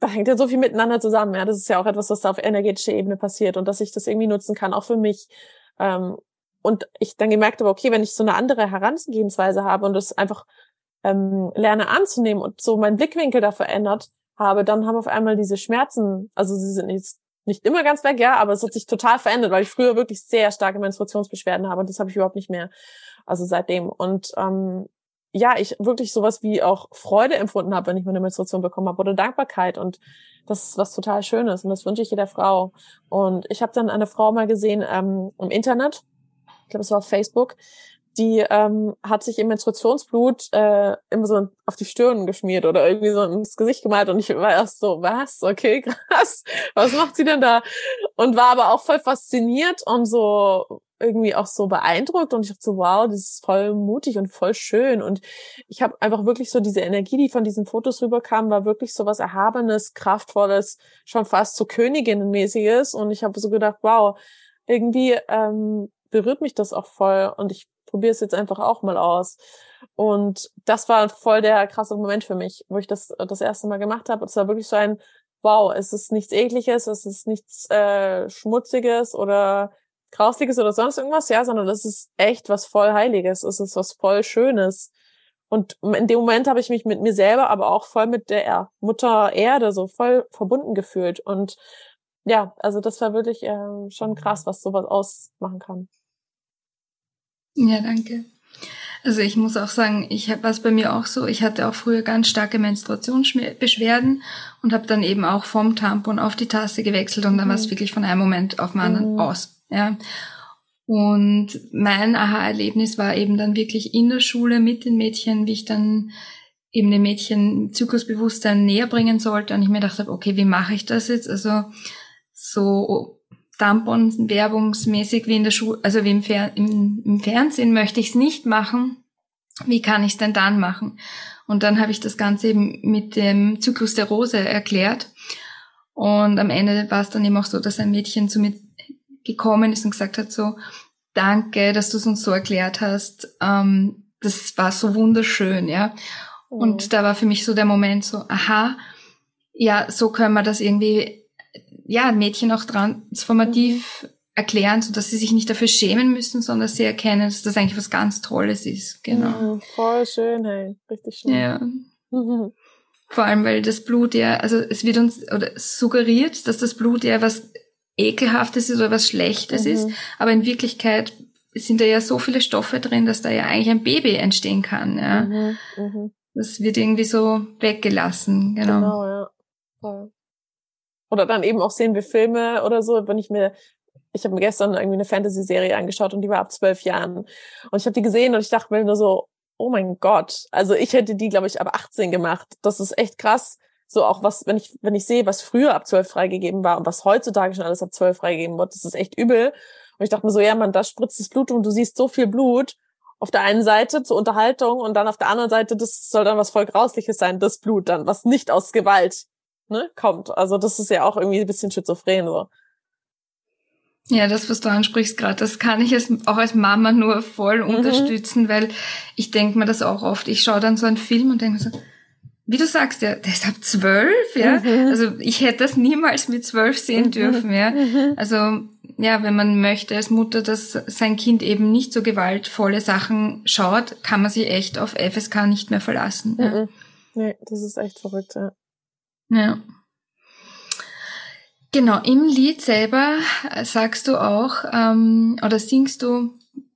da hängt ja so viel miteinander zusammen. Ja, das ist ja auch etwas, was da auf energetischer Ebene passiert und dass ich das irgendwie nutzen kann, auch für mich. Ähm, und ich dann gemerkt habe, okay, wenn ich so eine andere Herangehensweise habe und das einfach ähm, lerne anzunehmen und so meinen Blickwinkel da verändert habe, dann haben auf einmal diese Schmerzen, also sie sind jetzt nicht immer ganz weg, ja, aber es hat sich total verändert, weil ich früher wirklich sehr starke Menstruationsbeschwerden habe und das habe ich überhaupt nicht mehr. Also seitdem. Und ähm, ja, ich wirklich sowas wie auch Freude empfunden habe, wenn ich meine Menstruation bekommen habe oder Dankbarkeit und das ist was total Schönes und das wünsche ich jeder Frau. Und ich habe dann eine Frau mal gesehen ähm, im Internet, ich glaube es war auf Facebook, die ähm, hat sich im Menstruationsblut äh, immer so auf die Stirn geschmiert oder irgendwie so ins Gesicht gemalt und ich war erst so, was? Okay, [laughs] krass. Was macht sie denn da? Und war aber auch voll fasziniert und so irgendwie auch so beeindruckt und ich dachte so, wow, das ist voll mutig und voll schön. Und ich habe einfach wirklich so diese Energie, die von diesen Fotos rüberkam, war wirklich so was Erhabenes, Kraftvolles, schon fast so Königinnenmäßiges. Und ich habe so gedacht, wow, irgendwie ähm, berührt mich das auch voll und ich probiere es jetzt einfach auch mal aus. Und das war voll der krasse Moment für mich, wo ich das das erste Mal gemacht habe. Es war wirklich so ein, wow, es ist nichts ekliges, es ist nichts äh, schmutziges oder Grausliches oder sonst irgendwas, ja, sondern das ist echt was voll Heiliges, es ist was voll Schönes. Und in dem Moment habe ich mich mit mir selber, aber auch voll mit der Mutter Erde so voll verbunden gefühlt. Und ja, also das war wirklich äh, schon krass, was sowas ausmachen kann. Ja, danke. Also ich muss auch sagen, ich war es bei mir auch so, ich hatte auch früher ganz starke Menstruationsbeschwerden und habe dann eben auch vom Tampon auf die Tasse gewechselt und dann mhm. war es wirklich von einem Moment auf den anderen mhm. aus. Ja. Und mein Aha-Erlebnis war eben dann wirklich in der Schule mit den Mädchen, wie ich dann eben dem Mädchen Zyklusbewusstsein näher bringen sollte und ich mir gedacht habe, okay, wie mache ich das jetzt? Also so Tampons werbungsmäßig wie in der Schule, also wie im, Fer im, im Fernsehen möchte ich es nicht machen. Wie kann ich es denn dann machen? Und dann habe ich das Ganze eben mit dem Zyklus der Rose erklärt. Und am Ende war es dann eben auch so, dass ein Mädchen zu mir gekommen ist und gesagt hat so, danke, dass du es uns so erklärt hast. Ähm, das war so wunderschön, ja. Und mhm. da war für mich so der Moment so, aha, ja, so können wir das irgendwie, ja, Mädchen auch transformativ mhm. erklären, so dass sie sich nicht dafür schämen müssen, sondern dass sie erkennen, dass das eigentlich was ganz Tolles ist. Genau. Mhm, voll schön, hey. Richtig schön. Ja. Mhm. [laughs] Vor allem, weil das Blut ja, also es wird uns oder suggeriert, dass das Blut ja was Ekelhaftes ist oder was Schlechtes mhm. ist, aber in Wirklichkeit sind da ja so viele Stoffe drin, dass da ja eigentlich ein Baby entstehen kann. Ja. Mhm. Mhm. Das wird irgendwie so weggelassen, genau. Genau, ja. Voll. Oder dann eben auch sehen wir Filme oder so, wenn ich mir, ich habe mir gestern irgendwie eine Fantasy-Serie angeschaut und die war ab zwölf Jahren. Und ich habe die gesehen und ich dachte mir nur so, oh mein Gott. Also ich hätte die, glaube ich, ab 18 gemacht. Das ist echt krass. So auch was, wenn ich, wenn ich sehe, was früher ab zwölf freigegeben war und was heutzutage schon alles ab zwölf freigegeben wird, das ist echt übel. Und ich dachte mir so, ja, man, da spritzt das Blut und du siehst so viel Blut auf der einen Seite zur Unterhaltung und dann auf der anderen Seite, das soll dann was voll Grausliches sein, das Blut dann, was nicht aus Gewalt ne, kommt. Also das ist ja auch irgendwie ein bisschen schizophren so. Ja, das, was du ansprichst gerade, das kann ich als, auch als Mama nur voll mhm. unterstützen, weil ich denke mir das auch oft. Ich schaue dann so einen Film und denke mir so, wie du sagst, ja, der ist ab zwölf, ja. Mhm. Also ich hätte das niemals mit zwölf sehen mhm. dürfen, ja. Mhm. Also ja, wenn man möchte als Mutter, dass sein Kind eben nicht so gewaltvolle Sachen schaut, kann man sich echt auf FSK nicht mehr verlassen. Ja. Mhm. Nee, das ist echt verrückt, ja. Ja. Genau, im Lied selber sagst du auch, ähm, oder singst du,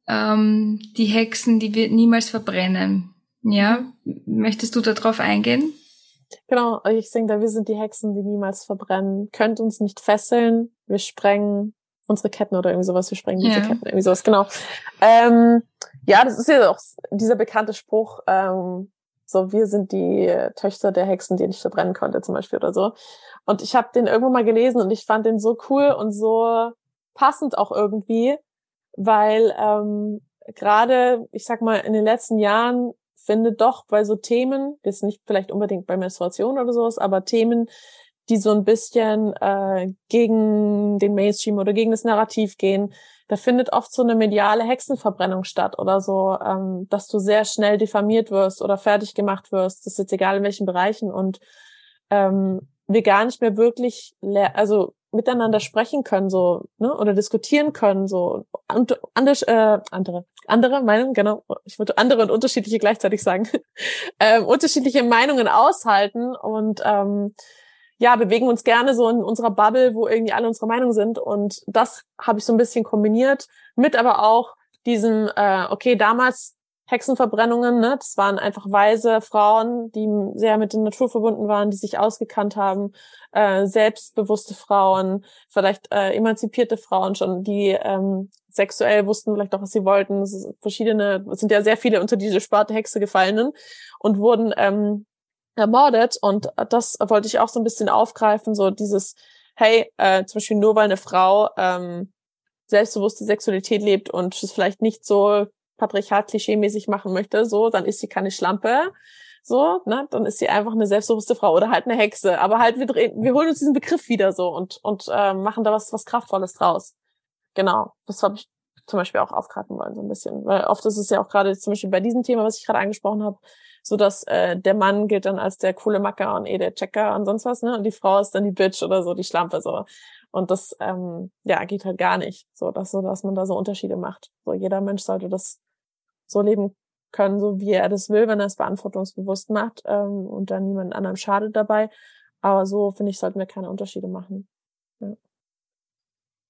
ähm, die Hexen, die wir niemals verbrennen. Ja, möchtest du darauf eingehen? Genau, ich singe da, wir sind die Hexen, die niemals verbrennen. Könnt uns nicht fesseln, wir sprengen unsere Ketten oder irgendwie sowas, wir sprengen diese ja. Ketten, irgendwie sowas, genau. Ähm, ja, das ist ja auch dieser bekannte Spruch, ähm, so wir sind die Töchter der Hexen, die nicht verbrennen konnte, zum Beispiel oder so. Und ich habe den irgendwo mal gelesen und ich fand den so cool und so passend auch irgendwie, weil ähm, gerade, ich sag mal, in den letzten Jahren findet doch bei so Themen, jetzt nicht vielleicht unbedingt bei Menstruation oder sowas, aber Themen, die so ein bisschen äh, gegen den Mainstream oder gegen das Narrativ gehen, da findet oft so eine mediale Hexenverbrennung statt oder so, ähm, dass du sehr schnell diffamiert wirst oder fertig gemacht wirst. Das ist jetzt egal in welchen Bereichen und ähm, wir gar nicht mehr wirklich, also miteinander sprechen können, so, ne, oder diskutieren können, so, und, anders, äh, andere, andere Meinungen, genau, ich wollte andere und unterschiedliche gleichzeitig sagen, [laughs] ähm, unterschiedliche Meinungen aushalten und ähm, ja, bewegen uns gerne so in unserer Bubble, wo irgendwie alle unsere Meinungen sind. Und das habe ich so ein bisschen kombiniert mit aber auch diesem, äh, okay, damals Hexenverbrennungen, ne? Das waren einfach weise Frauen, die sehr mit der Natur verbunden waren, die sich ausgekannt haben, äh, selbstbewusste Frauen, vielleicht äh, emanzipierte Frauen schon, die ähm, sexuell wussten vielleicht auch, was sie wollten. Es verschiedene, es sind ja sehr viele unter diese Sparte Hexe gefallenen und wurden ähm, ermordet. Und das wollte ich auch so ein bisschen aufgreifen, so dieses, hey, äh, zum Beispiel nur weil eine Frau ähm, selbstbewusste Sexualität lebt und es vielleicht nicht so patriarchat klischeemäßig machen möchte, so, dann ist sie keine Schlampe. So, ne, dann ist sie einfach eine selbstbewusste Frau oder halt eine Hexe. Aber halt, wir drehen, wir holen uns diesen Begriff wieder so und, und äh, machen da was, was Kraftvolles draus. Genau. Das habe ich zum Beispiel auch aufgreifen wollen, so ein bisschen. Weil oft ist es ja auch gerade zum Beispiel bei diesem Thema, was ich gerade angesprochen habe, so dass äh, der Mann gilt dann als der coole Macker und eh der Checker und sonst was, ne? Und die Frau ist dann die Bitch oder so, die Schlampe so. Und das ähm, ja geht halt gar nicht. So, dass so, dass man da so Unterschiede macht. So jeder Mensch sollte das so leben können, so wie er das will, wenn er es verantwortungsbewusst macht ähm, und dann niemand anderem schadet dabei. Aber so finde ich, sollten wir keine Unterschiede machen. Ja.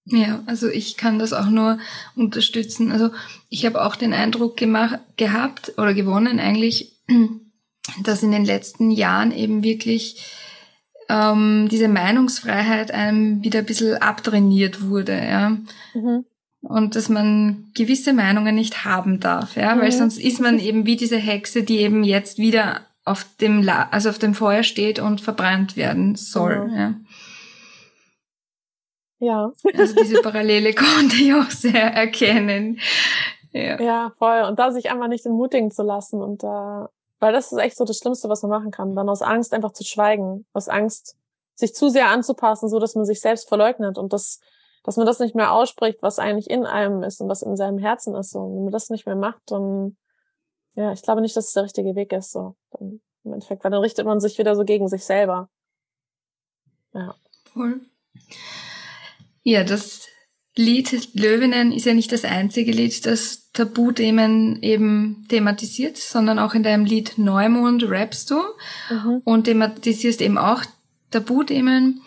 Ja, also ich kann das auch nur unterstützen. Also ich habe auch den Eindruck gemacht, gehabt oder gewonnen eigentlich, [clears throat] dass in den letzten Jahren eben wirklich ähm, diese Meinungsfreiheit einem wieder ein bisschen abtrainiert wurde, ja. Mhm. Und dass man gewisse Meinungen nicht haben darf, ja, mhm. weil sonst ist man eben wie diese Hexe, die eben jetzt wieder auf dem La also auf dem Feuer steht und verbrannt werden soll. Genau. Ja. Ja. Also diese Parallele [laughs] konnte ich auch sehr erkennen. Ja. Ja, voll. Und da sich einfach nicht entmutigen zu lassen und da, weil das ist echt so das Schlimmste, was man machen kann, dann aus Angst einfach zu schweigen, aus Angst sich zu sehr anzupassen, so dass man sich selbst verleugnet und das, dass man das nicht mehr ausspricht, was eigentlich in einem ist und was in seinem Herzen ist. So, und wenn man das nicht mehr macht, dann, ja, ich glaube nicht, dass es der richtige Weg ist. So, dann, im Endeffekt, weil dann richtet man sich wieder so gegen sich selber. Ja. Voll. Ja, das Lied Löwinnen ist ja nicht das einzige Lied, das Tabuthemen eben thematisiert, sondern auch in deinem Lied Neumond rappst du Mhm. und thematisierst eben auch Tabuthemen.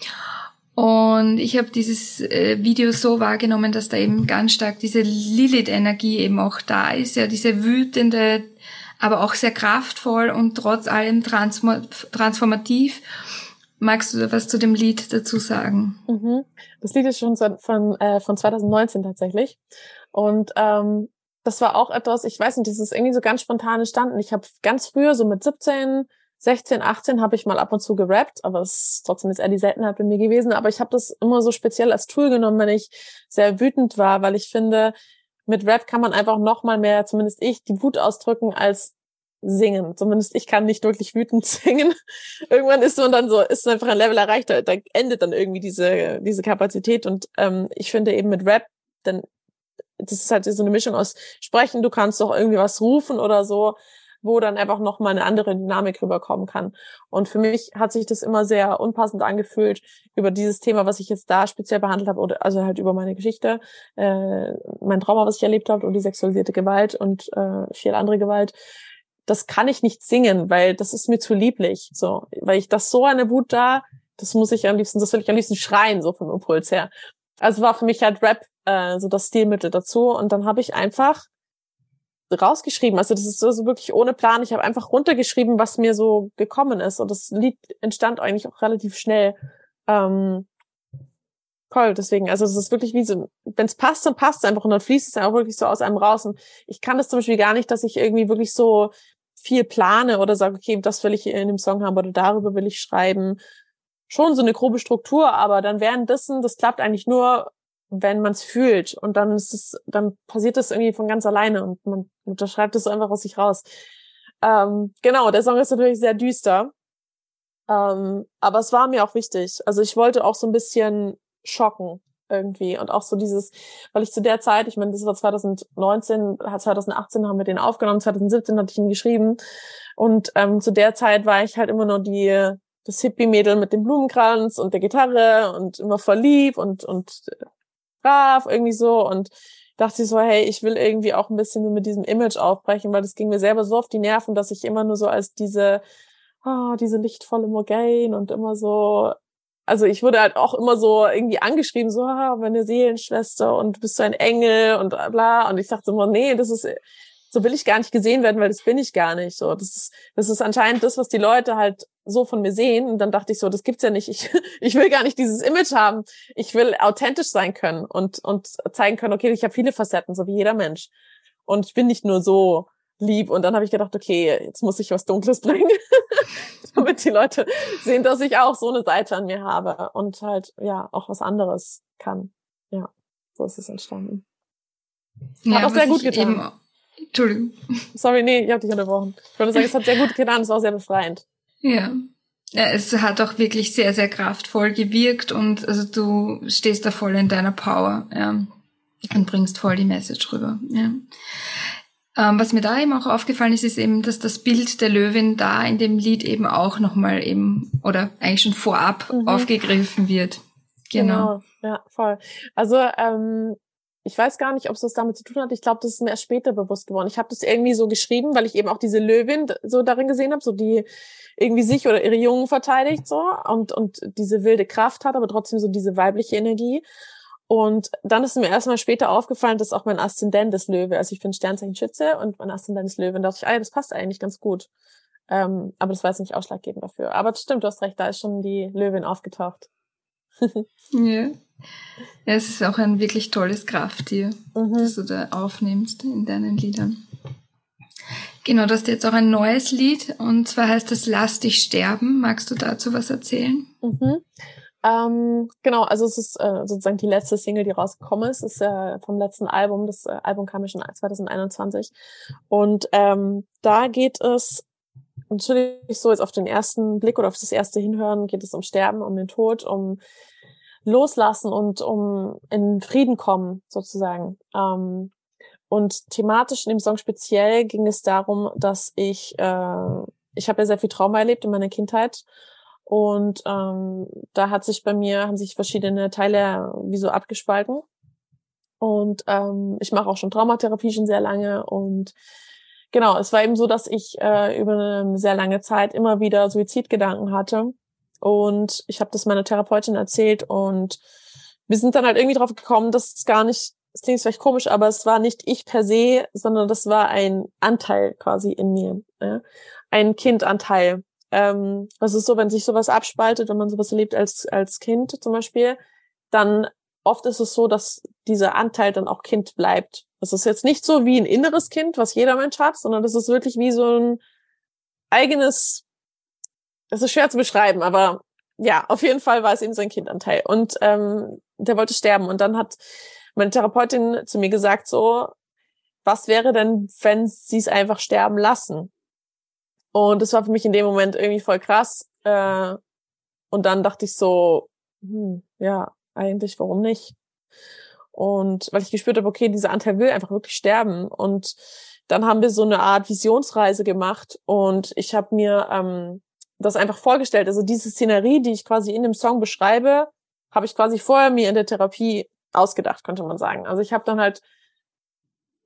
Und ich habe dieses äh, Video so wahrgenommen, dass da eben ganz stark diese Lilith-Energie eben auch da ist, ja, diese wütende, aber auch sehr kraftvoll und trotz allem transform transformativ. Magst du was zu dem Lied dazu sagen? Mhm. Das Lied ist schon so von, äh, von 2019 tatsächlich. Und ähm, das war auch etwas, ich weiß nicht, das ist irgendwie so ganz spontan entstanden. Ich habe ganz früher, so mit 17, 16, 18, habe ich mal ab und zu gerappt, aber es ist trotzdem jetzt eher die Seltenheit bei mir gewesen. Aber ich habe das immer so speziell als Tool genommen, wenn ich sehr wütend war, weil ich finde, mit Rap kann man einfach noch mal mehr, zumindest ich, die Wut ausdrücken als singen. Zumindest ich kann nicht wirklich wütend [laughs] singen. Irgendwann ist man dann so, ist einfach ein Level erreicht, da, da endet dann irgendwie diese, diese Kapazität. Und ähm, ich finde eben mit Rap, dann, das ist halt so eine Mischung aus Sprechen, du kannst doch irgendwie was rufen oder so, wo dann einfach noch mal eine andere Dynamik rüberkommen kann. Und für mich hat sich das immer sehr unpassend angefühlt über dieses Thema, was ich jetzt da speziell behandelt habe, oder also halt über meine Geschichte, äh, mein Trauma, was ich erlebt habe und die sexualisierte Gewalt und äh, viel andere Gewalt das kann ich nicht singen, weil das ist mir zu lieblich. So, weil ich das so eine Wut da, das muss ich am liebsten, das will ich am liebsten schreien, so vom Impuls her. Also war für mich halt Rap äh, so das Stilmittel dazu. Und dann habe ich einfach rausgeschrieben. Also das ist so, so wirklich ohne Plan. Ich habe einfach runtergeschrieben, was mir so gekommen ist. Und das Lied entstand eigentlich auch relativ schnell. Ähm, toll, deswegen, also es ist wirklich wie so, wenn es passt, dann passt es einfach und dann fließt es ja auch wirklich so aus einem raus. Und ich kann das zum Beispiel gar nicht, dass ich irgendwie wirklich so viel plane oder sage, okay, das will ich in dem Song haben oder darüber will ich schreiben. Schon so eine grobe Struktur, aber dann währenddessen, das klappt eigentlich nur, wenn man es fühlt. Und dann ist es, dann passiert das irgendwie von ganz alleine und man unterschreibt es so einfach aus sich raus. Ähm, genau, der Song ist natürlich sehr düster. Ähm, aber es war mir auch wichtig. Also ich wollte auch so ein bisschen schocken irgendwie und auch so dieses, weil ich zu der Zeit, ich meine, das war 2019, 2018 haben wir den aufgenommen, 2017 hatte ich ihn geschrieben und ähm, zu der Zeit war ich halt immer nur die das Hippie-Mädel mit dem Blumenkranz und der Gitarre und immer voll lieb und und brav irgendwie so und dachte ich so, hey, ich will irgendwie auch ein bisschen mit diesem Image aufbrechen, weil das ging mir selber so auf die Nerven, dass ich immer nur so als diese oh, diese lichtvolle Morgane und immer so also ich wurde halt auch immer so irgendwie angeschrieben, so, ah, meine Seelenschwester und bist du ein Engel und bla. Und ich dachte immer, nee, das ist, so will ich gar nicht gesehen werden, weil das bin ich gar nicht. So, das ist, das ist anscheinend das, was die Leute halt so von mir sehen. Und dann dachte ich so, das gibt's ja nicht. Ich, [laughs] ich will gar nicht dieses Image haben. Ich will authentisch sein können und, und zeigen können, okay, ich habe viele Facetten, so wie jeder Mensch. Und ich bin nicht nur so lieb. Und dann habe ich gedacht, okay, jetzt muss ich was Dunkles [laughs] bringen, [laughs] damit die Leute sehen, dass ich auch so eine Seite an mir habe und halt ja auch was anderes kann. Ja, so ist es entstanden. Ja, hat auch sehr gut getan. Entschuldigung. Sorry, nee, ich habe dich unterbrochen. Ich wollte sagen, es hat sehr gut getan, es war auch sehr befreiend. Ja. ja. Es hat auch wirklich sehr, sehr kraftvoll gewirkt und also du stehst da voll in deiner Power, ja. Und bringst voll die Message rüber, ja. Ähm, was mir da eben auch aufgefallen ist, ist eben, dass das Bild der Löwin da in dem Lied eben auch nochmal eben, oder eigentlich schon vorab Mhm. aufgegriffen wird. Genau. Ja, voll. Also, ähm, ich weiß gar nicht, ob es das damit zu tun hat. Ich glaube, das ist mir erst später bewusst geworden. Ich habe das irgendwie so geschrieben, weil ich eben auch diese Löwin so darin gesehen habe, so die irgendwie sich oder ihre Jungen verteidigt so und und diese wilde Kraft hat, aber trotzdem so diese weibliche Energie. Und dann ist mir erstmal später aufgefallen, dass auch mein Aszendent ist Löwe. Also ich bin Sternzeichen Schütze und mein Aszendent ist Löwe. Und da dachte ich, ah, das passt eigentlich ganz gut. Ähm, aber das war jetzt nicht ausschlaggebend dafür. Aber das stimmt, du hast recht, da ist schon die Löwin aufgetaucht. Ja. ja. Es ist auch ein wirklich tolles Krafttier, Mhm. das du da aufnimmst in deinen Liedern. Genau, das ist jetzt auch ein neues Lied und zwar heißt es Lass dich sterben. Magst du dazu was erzählen? Mhm. Ähm, genau, also es ist äh, sozusagen die letzte Single, die rausgekommen ist. ist äh, vom letzten Album. Das äh, Album kam ja schon 2021. Und ähm, da geht es natürlich so jetzt auf den ersten Blick oder auf das erste Hinhören geht es um Sterben, um den Tod, um Loslassen und um in Frieden kommen sozusagen. Ähm, und thematisch in dem Song speziell ging es darum, dass ich, äh, ich habe ja sehr viel Trauma erlebt in meiner Kindheit und ähm, da hat sich bei mir, haben sich verschiedene Teile wie so abgespalten. Und ähm, ich mache auch schon Traumatherapie schon sehr lange. Und genau, es war eben so, dass ich äh, über eine sehr lange Zeit immer wieder Suizidgedanken hatte. Und ich habe das meiner Therapeutin erzählt und wir sind dann halt irgendwie drauf gekommen, dass es gar nicht, es klingt vielleicht komisch, aber es war nicht ich per se, sondern das war ein Anteil quasi in mir. Ja? Ein Kindanteil, ähm, was ist so, wenn sich sowas abspaltet, wenn man sowas erlebt als, als Kind zum Beispiel, dann oft ist es so, dass dieser Anteil dann auch Kind bleibt. Das ist jetzt nicht so wie ein inneres Kind, was jeder Mensch hat, sondern das ist wirklich wie so ein eigenes, das ist schwer zu beschreiben, aber ja, auf jeden Fall war es eben so ein Kindanteil. Und ähm, der wollte sterben. Und dann hat meine Therapeutin zu mir gesagt, so, was wäre denn, wenn sie es einfach sterben lassen? Und das war für mich in dem Moment irgendwie voll krass. Äh, und dann dachte ich so, hm, ja, eigentlich, warum nicht? Und weil ich gespürt habe, okay, dieser Anteil will einfach wirklich sterben. Und dann haben wir so eine Art Visionsreise gemacht und ich habe mir ähm, das einfach vorgestellt. Also diese Szenerie, die ich quasi in dem Song beschreibe, habe ich quasi vorher mir in der Therapie ausgedacht, könnte man sagen. Also ich habe dann halt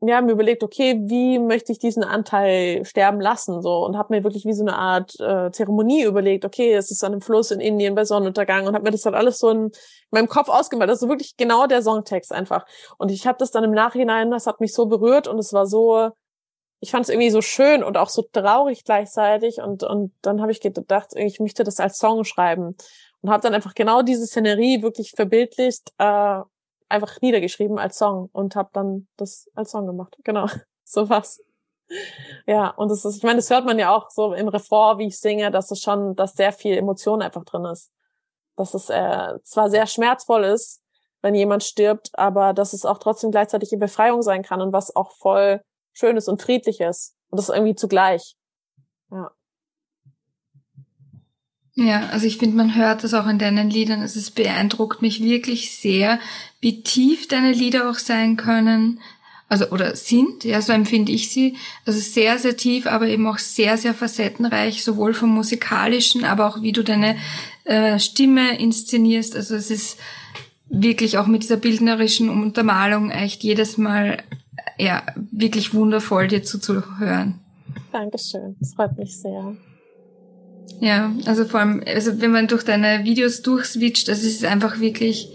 ja, mir überlegt, okay, wie möchte ich diesen Anteil sterben lassen, so und habe mir wirklich wie so eine Art äh, Zeremonie überlegt, okay, es ist an einem Fluss in Indien bei Sonnenuntergang und habe mir das dann alles so in meinem Kopf ausgemalt. Das ist wirklich genau der Songtext einfach. Und ich habe das dann im Nachhinein, das hat mich so berührt und es war so, ich fand es irgendwie so schön und auch so traurig gleichzeitig und und dann habe ich gedacht, ich möchte das als Song schreiben und habe dann einfach genau diese Szenerie wirklich verbildlicht. Äh, einfach niedergeschrieben als Song und habe dann das als Song gemacht. Genau, [laughs] so was. Ja, und das ist, ich meine, das hört man ja auch so im Refrain, wie ich singe, dass es schon, dass sehr viel Emotion einfach drin ist. Dass es äh, zwar sehr schmerzvoll ist, wenn jemand stirbt, aber dass es auch trotzdem gleichzeitig eine Befreiung sein kann und was auch voll Schönes und Friedliches. Und das ist irgendwie zugleich. Ja. Ja, also ich finde, man hört das auch in deinen Liedern. Also es beeindruckt mich wirklich sehr, wie tief deine Lieder auch sein können. Also, oder sind, ja, so empfinde ich sie. Also sehr, sehr tief, aber eben auch sehr, sehr facettenreich, sowohl vom musikalischen, aber auch wie du deine äh, Stimme inszenierst. Also es ist wirklich auch mit dieser bildnerischen Untermalung echt jedes Mal, ja, wirklich wundervoll dir zuzuhören. Dankeschön. Das freut mich sehr. Ja, also vor allem, also wenn man durch deine Videos durchswitcht, das ist einfach wirklich,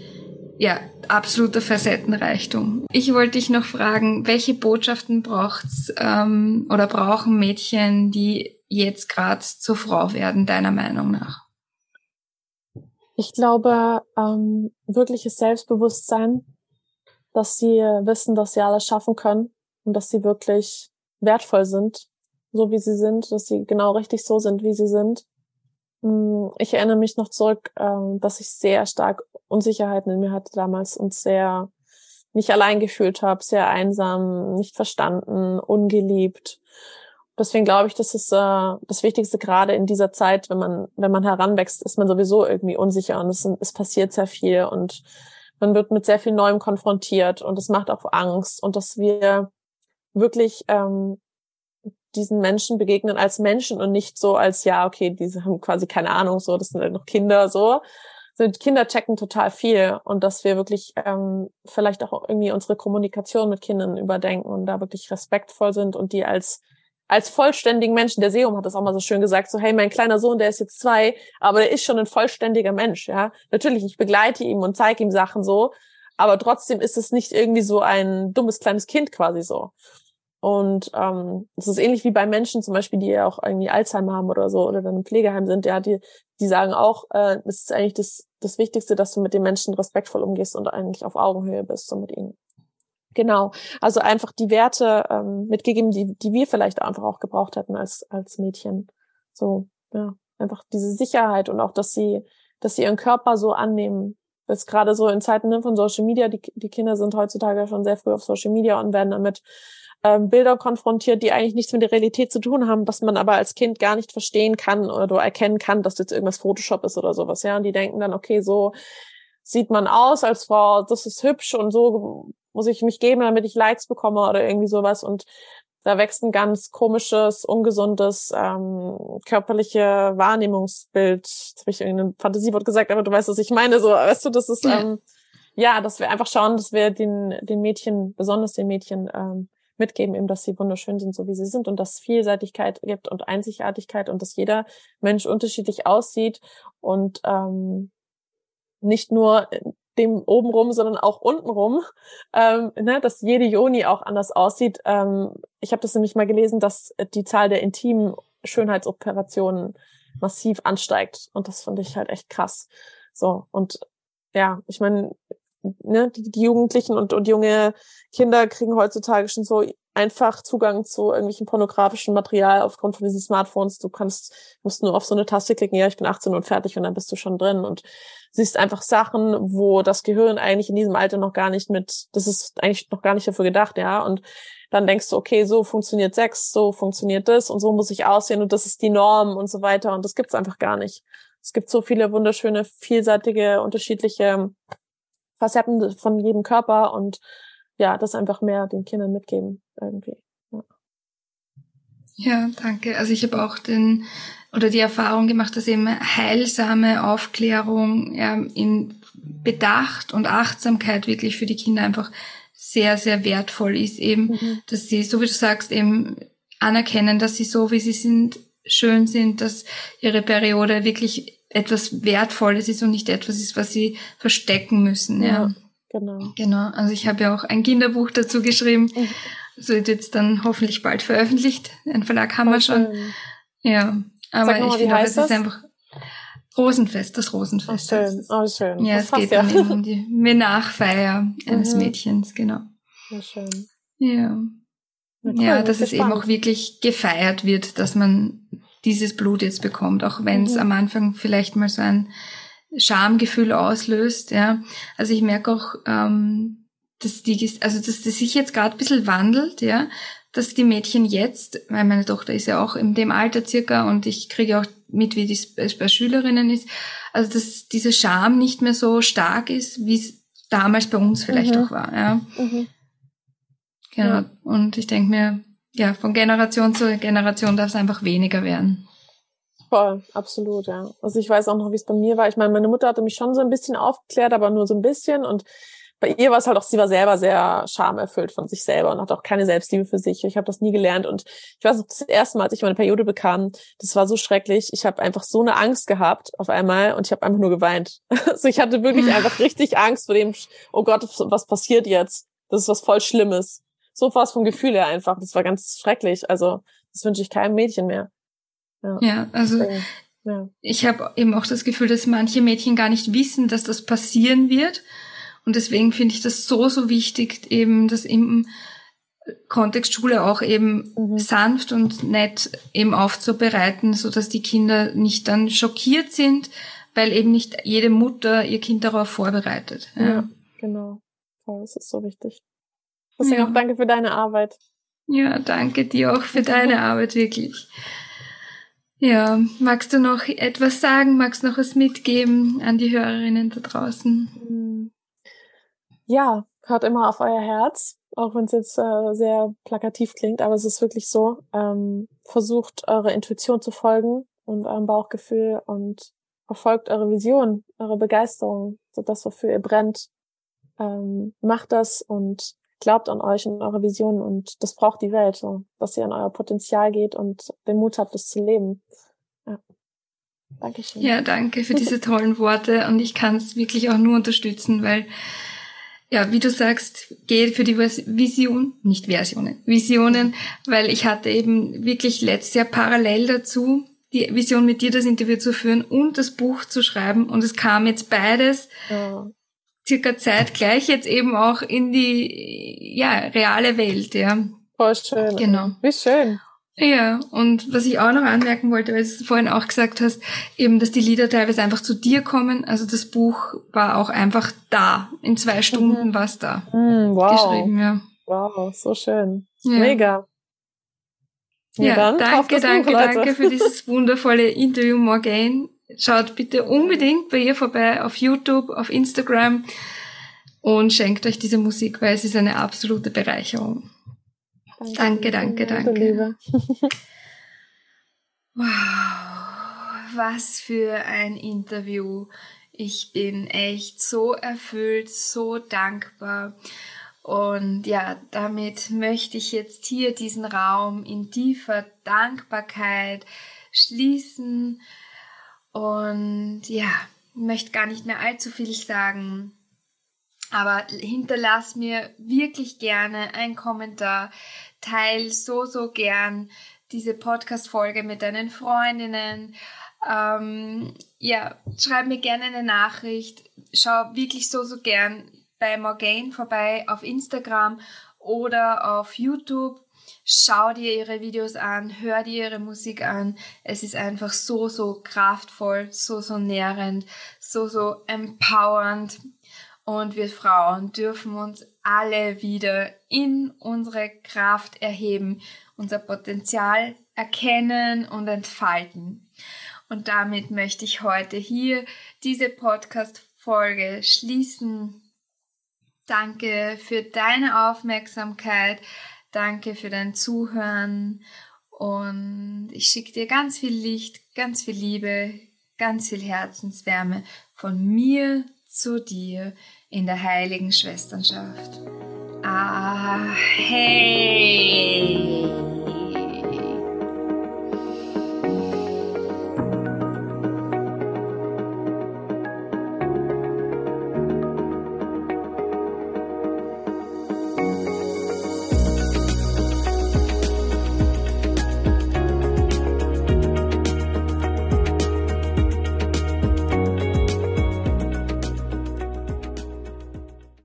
ja, absoluter Facettenreichtum. Ich wollte dich noch fragen, welche Botschaften braucht's ähm, oder brauchen Mädchen, die jetzt gerade zur Frau werden, deiner Meinung nach? Ich glaube, ähm, wirkliches Selbstbewusstsein, dass sie wissen, dass sie alles schaffen können und dass sie wirklich wertvoll sind, so wie sie sind, dass sie genau richtig so sind, wie sie sind hm, ich erinnere mich noch zurück, ähm, dass ich sehr stark Unsicherheiten in mir hatte damals und sehr nicht allein gefühlt habe, sehr einsam, nicht verstanden, ungeliebt. Deswegen glaube ich, das ist äh, das Wichtigste gerade in dieser Zeit, wenn man wenn man heranwächst, ist man sowieso irgendwie unsicher und es, es passiert sehr viel und man wird mit sehr viel Neuem konfrontiert und es macht auch Angst und dass wir wirklich ähm, diesen Menschen begegnen als Menschen und nicht so als, ja, okay, diese haben quasi keine Ahnung, so, das sind halt noch Kinder, so. Sind Kinder checken total viel und dass wir wirklich ähm, vielleicht auch irgendwie unsere Kommunikation mit Kindern überdenken und da wirklich respektvoll sind und die als als vollständigen Menschen, der Seum hat das auch mal so schön gesagt, so hey, mein kleiner Sohn, der ist jetzt zwei, aber der ist schon ein vollständiger Mensch, ja. Natürlich, ich begleite ihn und zeige ihm Sachen so, aber trotzdem ist es nicht irgendwie so ein dummes kleines Kind quasi so. Und ähm, es ist ähnlich wie bei Menschen zum Beispiel, die ja auch irgendwie Alzheimer haben oder so oder dann im Pflegeheim sind, ja, die, die sagen auch, äh, es ist eigentlich das, das Wichtigste, dass du mit den Menschen respektvoll umgehst und eigentlich auf Augenhöhe bist so mit ihnen. Genau. Also einfach die Werte ähm, mitgegeben, die, die wir vielleicht einfach auch gebraucht hätten als, als Mädchen. So, ja. Einfach diese Sicherheit und auch, dass sie, dass sie ihren Körper so annehmen. Das gerade so in Zeiten ne, von Social Media, die, die Kinder sind heutzutage schon sehr früh auf Social Media und werden damit ähm, Bilder konfrontiert, die eigentlich nichts mit der Realität zu tun haben, was man aber als Kind gar nicht verstehen kann oder erkennen kann, dass jetzt irgendwas Photoshop ist oder sowas, ja. Und die denken dann, okay, so sieht man aus als Frau, das ist hübsch und so muss ich mich geben, damit ich Likes bekomme oder irgendwie sowas. Und da wächst ein ganz komisches, ungesundes, ähm, körperliche Wahrnehmungsbild. Jetzt habe ich irgendein Fantasiewort gesagt, aber du weißt, was ich meine. So, weißt du, das ist ähm, ja, dass wir einfach schauen, dass wir den, den Mädchen, besonders den Mädchen, ähm, mitgeben, eben, dass sie wunderschön sind, so wie sie sind und dass Vielseitigkeit gibt und Einzigartigkeit und dass jeder Mensch unterschiedlich aussieht und ähm, nicht nur dem obenrum, sondern auch untenrum, [laughs] ähm, ne, dass jede Joni auch anders aussieht. Ähm, ich habe das nämlich mal gelesen, dass die Zahl der intimen Schönheitsoperationen massiv ansteigt und das finde ich halt echt krass. So und ja, ich meine, ne, die, die Jugendlichen und, und junge Kinder kriegen heutzutage schon so einfach Zugang zu irgendwelchen pornografischen Material aufgrund von diesen Smartphones. Du kannst, musst nur auf so eine Taste klicken, ja, ich bin 18 und fertig und dann bist du schon drin und siehst einfach Sachen, wo das Gehirn eigentlich in diesem Alter noch gar nicht mit, das ist eigentlich noch gar nicht dafür gedacht, ja, und dann denkst du, okay, so funktioniert Sex, so funktioniert das und so muss ich aussehen und das ist die Norm und so weiter und das gibt's einfach gar nicht. Es gibt so viele wunderschöne, vielseitige, unterschiedliche Facetten von jedem Körper und ja, das einfach mehr den Kindern mitgeben irgendwie. Ja, ja danke. Also ich habe auch den oder die Erfahrung gemacht, dass eben heilsame Aufklärung ja, in Bedacht und Achtsamkeit wirklich für die Kinder einfach sehr, sehr wertvoll ist. Eben, mhm. dass sie, so wie du sagst, eben anerkennen, dass sie so, wie sie sind, schön sind, dass ihre Periode wirklich etwas Wertvolles ist und nicht etwas ist, was sie verstecken müssen. Ja, ja genau. Genau. Also ich habe ja auch ein Kinderbuch dazu geschrieben. Mhm. Das wird jetzt dann hoffentlich bald veröffentlicht. Ein Verlag haben wir schon. Ja. Aber ich finde, es ist einfach Rosenfest, das Rosenfest. Oh, schön. Oh, schön. Ja, das es geht ja. dann um die Nachfeier eines mhm. Mädchens, genau. Ja, schön. Ja. Cool, ja, dass es eben auch wirklich gefeiert wird, dass man dieses Blut jetzt bekommt, auch wenn es mhm. am Anfang vielleicht mal so ein Schamgefühl auslöst. Ja, also ich merke auch, ähm, dass die, also dass das sich jetzt gerade ein bisschen wandelt, ja, dass die Mädchen jetzt, weil meine Tochter ist ja auch in dem Alter circa und ich kriege auch mit, wie es bei Schülerinnen ist, also dass diese Scham nicht mehr so stark ist, wie es damals bei uns vielleicht mhm. auch war. Ja. Mhm. Genau. Ja. Und ich denke mir, ja, von Generation zu Generation darf es einfach weniger werden. Voll, absolut, ja. Also ich weiß auch noch, wie es bei mir war. Ich meine, meine Mutter hatte mich schon so ein bisschen aufgeklärt, aber nur so ein bisschen. Und bei ihr war es halt auch, sie war selber sehr schamerfüllt von sich selber und hat auch keine Selbstliebe für sich. Ich habe das nie gelernt. Und ich weiß noch, das erste Mal, als ich meine Periode bekam, das war so schrecklich. Ich habe einfach so eine Angst gehabt auf einmal und ich habe einfach nur geweint. [laughs] Also ich hatte wirklich [laughs] einfach richtig Angst vor dem, oh Gott, was passiert jetzt? Das ist was voll Schlimmes so was vom Gefühl her einfach. Das war ganz schrecklich. Also das wünsche ich keinem Mädchen mehr. Ja, ja also ja. ich habe eben auch das Gefühl, dass manche Mädchen gar nicht wissen, dass das passieren wird. Und deswegen finde ich das so, so wichtig, eben das im Kontext Schule auch eben mhm. sanft und nett eben aufzubereiten, so dass die Kinder nicht dann schockiert sind, weil eben nicht jede Mutter ihr Kind darauf vorbereitet. Ja, ja genau. Das ist so wichtig. Deswegen ja. auch danke für deine Arbeit. Ja, danke dir auch für deine Arbeit, wirklich. Ja, magst du noch etwas sagen? Magst du noch was mitgeben an die Hörerinnen da draußen? Hm. Ja, hört immer auf euer Herz, auch wenn es jetzt äh, sehr plakativ klingt, aber es ist wirklich so. Ähm, versucht eure Intuition zu folgen und eurem Bauchgefühl und verfolgt eure Vision, eure Begeisterung, so das, wofür ihr brennt. Ähm, macht das und glaubt an euch und eure Visionen und das braucht die Welt, so, dass ihr an euer Potenzial geht und den Mut habt, das zu leben. Ja. Dankeschön. Ja, danke für diese tollen Worte und ich kann es wirklich auch nur unterstützen, weil ja, wie du sagst, geht für die Vision, nicht Versionen, Visionen, weil ich hatte eben wirklich letztes Jahr parallel dazu die Vision mit dir das Interview zu führen und das Buch zu schreiben und es kam jetzt beides ja circa zeitgleich jetzt eben auch in die ja, reale Welt, ja. Voll schön. Genau. Wie schön. Ja, und was ich auch noch anmerken wollte, weil du vorhin auch gesagt hast, eben, dass die Lieder teilweise einfach zu dir kommen. Also das Buch war auch einfach da. In zwei Stunden mhm. war es da. Mhm, wow. Geschrieben, ja. Wow, so schön. Ja. Mega. Ja, ja danke, danke, Buch, danke für dieses [laughs] wundervolle Interview, Morgan. Schaut bitte unbedingt bei ihr vorbei auf YouTube, auf Instagram und schenkt euch diese Musik, weil es ist eine absolute Bereicherung. Danke, danke, danke. danke. [laughs] wow, was für ein Interview. Ich bin echt so erfüllt, so dankbar. Und ja, damit möchte ich jetzt hier diesen Raum in tiefer Dankbarkeit schließen. Und ja, möchte gar nicht mehr allzu viel sagen. Aber hinterlass mir wirklich gerne einen Kommentar. Teil so, so gern diese Podcast-Folge mit deinen Freundinnen. Ähm, ja, schreib mir gerne eine Nachricht. Schau wirklich so, so gern bei Morgane vorbei auf Instagram oder auf YouTube. Schau dir ihre Videos an, hör dir ihre Musik an. Es ist einfach so, so kraftvoll, so, so nährend, so, so empowernd. Und wir Frauen dürfen uns alle wieder in unsere Kraft erheben, unser Potenzial erkennen und entfalten. Und damit möchte ich heute hier diese Podcast-Folge schließen. Danke für deine Aufmerksamkeit. Danke für dein Zuhören. Und ich schicke dir ganz viel Licht, ganz viel Liebe, ganz viel Herzenswärme von mir zu dir in der heiligen Schwesternschaft. Ah, hey!